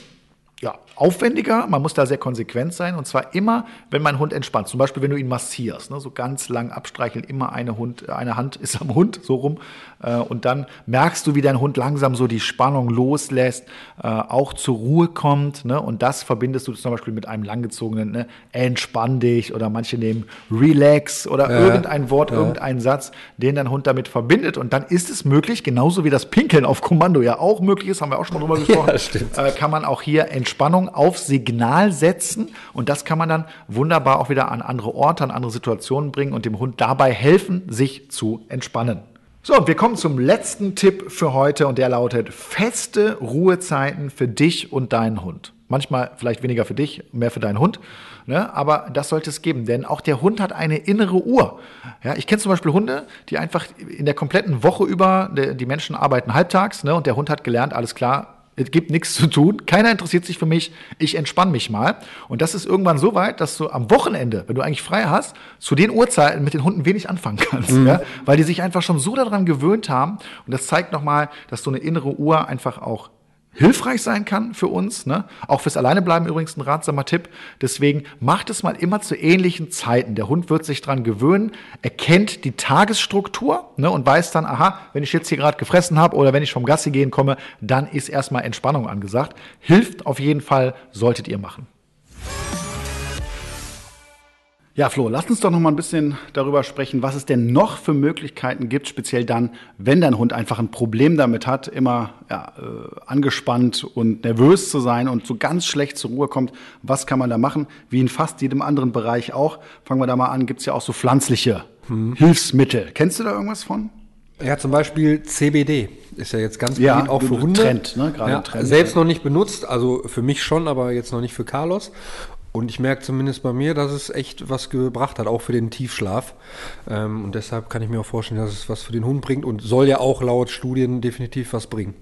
ja, aufwendiger, man muss da sehr konsequent sein und zwar immer, wenn mein Hund entspannt. Zum Beispiel, wenn du ihn massierst, ne, so ganz lang abstreicheln, immer eine, Hund, eine Hand ist am Hund, so rum. Äh, und dann merkst du, wie dein Hund langsam so die Spannung loslässt, äh, auch zur Ruhe kommt. Ne, und das verbindest du zum Beispiel mit einem langgezogenen ne, Entspann dich oder manche nehmen Relax oder Ja, irgendein Wort, ja. irgendein Satz, den dein Hund damit verbindet. Und dann ist es möglich, genauso wie das Pinkeln auf Kommando ja auch möglich ist, haben wir auch schon mal drüber gesprochen, stimmt. äh, kann man auch hier Entspannung auf Signal setzen und das kann man dann wunderbar auch wieder an andere Orte, an andere Situationen bringen und dem Hund dabei helfen, sich zu entspannen. So, und wir kommen zum letzten Tipp für heute und der lautet feste Ruhezeiten für dich und deinen Hund. Manchmal vielleicht weniger für dich, mehr für deinen Hund, ne? aber das sollte es geben, denn auch der Hund hat eine innere Uhr. Ja, ich kenne zum Beispiel Hunde, die einfach in der kompletten Woche über, die Menschen arbeiten halbtags ne? und der Hund hat gelernt, alles klar, es gibt nichts zu tun, keiner interessiert sich für mich, ich entspanne mich mal. Und das ist irgendwann so weit, dass du am Wochenende, wenn du eigentlich frei hast, zu den Uhrzeiten mit den Hunden wenig anfangen kannst, ja? weil die sich einfach schon so daran gewöhnt haben. Und das zeigt nochmal, dass so eine innere Uhr einfach auch hilfreich sein kann für uns. Ne? Auch fürs Alleinebleiben übrigens ein ratsamer Tipp. Deswegen macht es mal immer zu ähnlichen Zeiten. Der Hund wird sich dran gewöhnen, erkennt die Tagesstruktur ne, und weiß dann, aha, wenn ich jetzt hier gerade gefressen habe oder wenn ich vom Gassi gehen komme, dann ist erstmal Entspannung angesagt. Hilft auf jeden Fall, solltet ihr machen. Ja, Flo, lass uns doch noch mal ein bisschen darüber sprechen, was es denn noch für Möglichkeiten gibt, speziell dann, wenn dein Hund einfach ein Problem damit hat, immer ja, äh, angespannt und nervös zu sein und so ganz schlecht zur Ruhe kommt. Was kann man da machen? Wie in fast jedem anderen Bereich auch. Fangen wir da mal an, gibt's ja auch so pflanzliche Hilfsmittel. Kennst du da irgendwas von? Ja, zum Beispiel CBD ist ja jetzt ganz Ja, beliebt, auch für Hunde. Trend, ne? Gerade ja, Trend. Selbst noch nicht benutzt, also für mich schon, aber jetzt noch nicht für Carlos. Und ich merke zumindest bei mir, dass es echt was gebracht hat, auch für den Tiefschlaf. Ähm, und deshalb kann ich mir auch vorstellen, dass es was für den Hund bringt und soll ja auch laut Studien definitiv was bringen.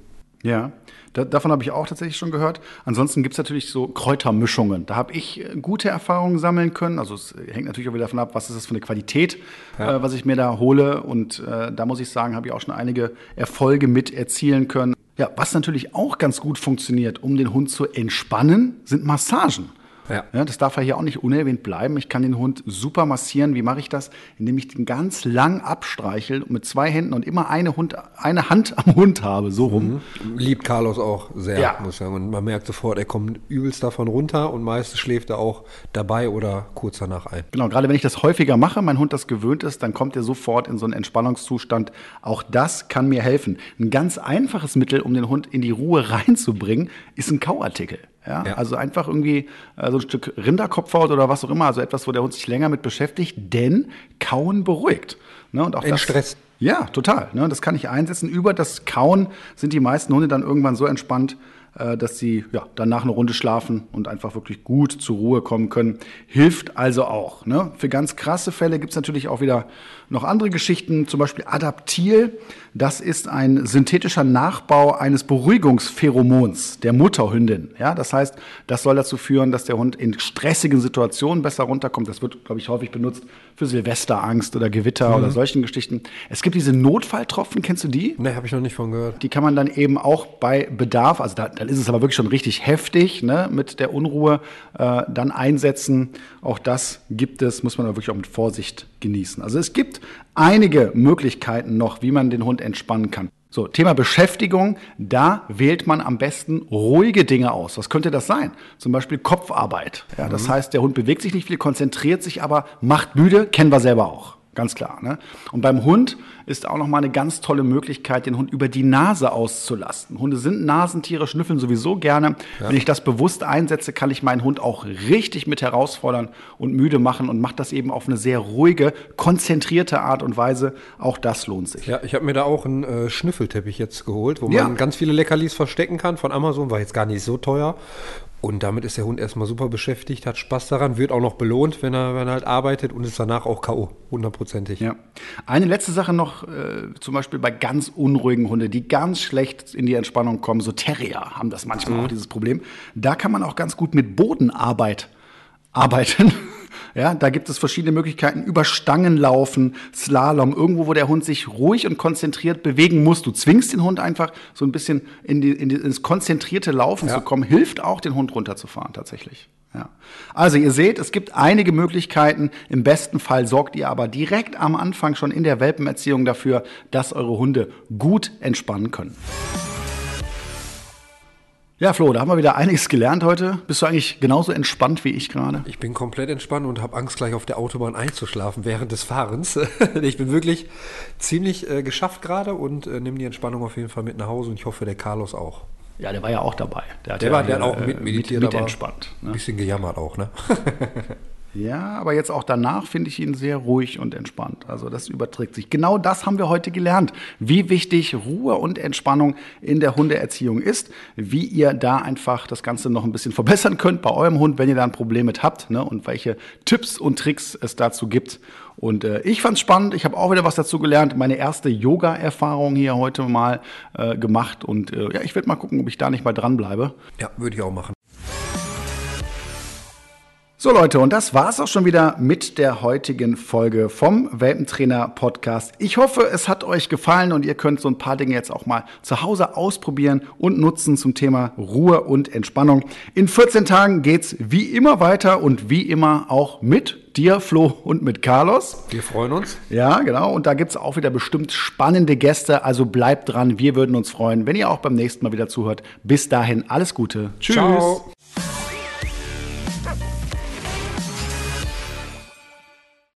Ja, da, davon habe ich auch tatsächlich schon gehört. Ansonsten gibt's natürlich so Kräutermischungen. Da habe ich äh, gute Erfahrungen sammeln können. Also es hängt natürlich auch wieder davon ab, was ist das für eine Qualität, äh, was ich mir da hole. Und äh, da muss ich sagen, habe ich auch schon einige Erfolge mit erzielen können. Ja, was natürlich auch ganz gut funktioniert, um den Hund zu entspannen, sind Massagen. Ja. ja. das darf ja hier auch nicht unerwähnt bleiben. Ich kann den Hund super massieren. Wie mache ich das? Indem ich den ganz lang abstreichel mit zwei Händen und immer eine, Hund, eine Hand am Hund habe, so rum. Mhm. Liebt Carlos auch sehr, ja. muss ich sagen. Und man merkt sofort, er kommt übelst davon runter und meistens schläft er auch dabei oder kurz danach ein. Genau, gerade wenn ich das häufiger mache, mein Hund das gewöhnt ist, dann kommt er sofort in so einen Entspannungszustand. Auch das kann mir helfen. Ein ganz einfaches Mittel, um den Hund in die Ruhe reinzubringen, ist ein Kauartikel. Ja, ja, Also einfach irgendwie äh, so ein Stück Rinderkopfhaut oder was auch immer, also etwas, wo der Hund sich länger mit beschäftigt, denn Kauen beruhigt. Ne? Und auch Stress. Ja, total. Ne? Das kann ich einsetzen. Über das Kauen sind die meisten Hunde dann irgendwann so entspannt, äh, dass sie ja, danach eine Runde schlafen und einfach wirklich gut zur Ruhe kommen können. Hilft also auch. Ne? Für ganz krasse Fälle gibt es natürlich auch wieder noch andere Geschichten, zum Beispiel Adaptil. Das ist ein synthetischer Nachbau eines Beruhigungspheromons der Mutterhündin. Ja, das heißt, das soll dazu führen, dass der Hund in stressigen Situationen besser runterkommt. Das wird, glaube ich, häufig benutzt für Silvesterangst oder Gewitter mhm. oder solchen Geschichten. Es gibt diese Notfalltropfen, kennst du die? Nee, habe ich noch nicht von gehört. Die kann man dann eben auch bei Bedarf, also da, dann ist es aber wirklich schon richtig heftig, ne, mit der Unruhe äh, dann einsetzen. Auch das gibt es, muss man aber wirklich auch mit Vorsicht genießen. Also es gibt einige Möglichkeiten noch, wie man den Hund entspannen kann. So, Thema Beschäftigung, da wählt man am besten ruhige Dinge aus. Was könnte das sein? Zum Beispiel Kopfarbeit. Ja, das mhm. heißt, der Hund bewegt sich nicht viel, konzentriert sich aber, macht müde, kennen wir selber auch. Ganz klar. Ne? Und beim Hund ist auch noch mal eine ganz tolle Möglichkeit, den Hund über die Nase auszulasten. Hunde sind Nasentiere, schnüffeln sowieso gerne. Ja. Wenn ich das bewusst einsetze, kann ich meinen Hund auch richtig mit herausfordern und müde machen und mache das eben auf eine sehr ruhige, konzentrierte Art und Weise. Auch das lohnt sich. Ja, ich habe mir da auch einen äh, Schnüffelteppich jetzt geholt, wo man ganz viele Leckerlis verstecken kann von Amazon, war jetzt gar nicht so teuer. Und damit ist der Hund erstmal super beschäftigt, hat Spaß daran, wird auch noch belohnt, wenn er, wenn er halt arbeitet und ist danach auch K.O. hundertprozentig. Ja. Eine letzte Sache noch, äh, zum Beispiel bei ganz unruhigen Hunden, die ganz schlecht in die Entspannung kommen, so Terrier haben das manchmal mhm. auch dieses Problem. Da kann man auch ganz gut mit Bodenarbeit arbeiten. Ja, da gibt es verschiedene Möglichkeiten. Über Stangen laufen, Slalom, irgendwo, wo der Hund sich ruhig und konzentriert bewegen muss. Du zwingst den Hund einfach so ein bisschen in die, in die, ins konzentrierte Laufen ja. zu kommen. Hilft auch, den Hund runterzufahren, tatsächlich. Ja. Also ihr seht, es gibt einige Möglichkeiten. Im besten Fall sorgt ihr aber direkt am Anfang schon in der Welpenerziehung dafür, dass eure Hunde gut entspannen können. Ja, Flo, da haben wir wieder einiges gelernt heute. Bist du eigentlich genauso entspannt wie ich gerade? Ich bin komplett entspannt und habe Angst, gleich auf der Autobahn einzuschlafen während des Fahrens. ich bin wirklich ziemlich äh, geschafft gerade und äh, nehme die Entspannung auf jeden Fall mit nach Hause und ich hoffe, der Carlos auch. Ja, der war ja auch dabei. Der, der ja war der hat auch mit meditiert, mit, mit entspannt. Ne? Ein bisschen gejammert auch, ne? Ja, aber jetzt auch danach finde ich ihn sehr ruhig und entspannt. Also das überträgt sich. Genau das haben wir heute gelernt, wie wichtig Ruhe und Entspannung in der Hundeerziehung ist, wie ihr da einfach das Ganze noch ein bisschen verbessern könnt bei eurem Hund, wenn ihr da ein Problem mit habt ne, und welche Tipps und Tricks es dazu gibt. Und äh, ich fand es spannend, ich habe auch wieder was dazu gelernt, meine erste Yoga-Erfahrung hier heute mal äh, gemacht und äh, ja, ich werde mal gucken, ob ich da nicht mal dranbleibe. Ja, würde ich auch machen. So Leute, und das war's auch schon wieder mit der heutigen Folge vom Welpentrainer Podcast. Ich hoffe, es hat euch gefallen und ihr könnt so ein paar Dinge jetzt auch mal zu Hause ausprobieren und nutzen zum Thema Ruhe und Entspannung. In 14 Tagen geht's wie immer weiter und wie immer auch mit dir, Flo, und mit Carlos. Wir freuen uns. Ja, genau. Und da gibt's auch wieder bestimmt spannende Gäste. Also bleibt dran. Wir würden uns freuen, wenn ihr auch beim nächsten Mal wieder zuhört. Bis dahin alles Gute. Tschüss. Ciao.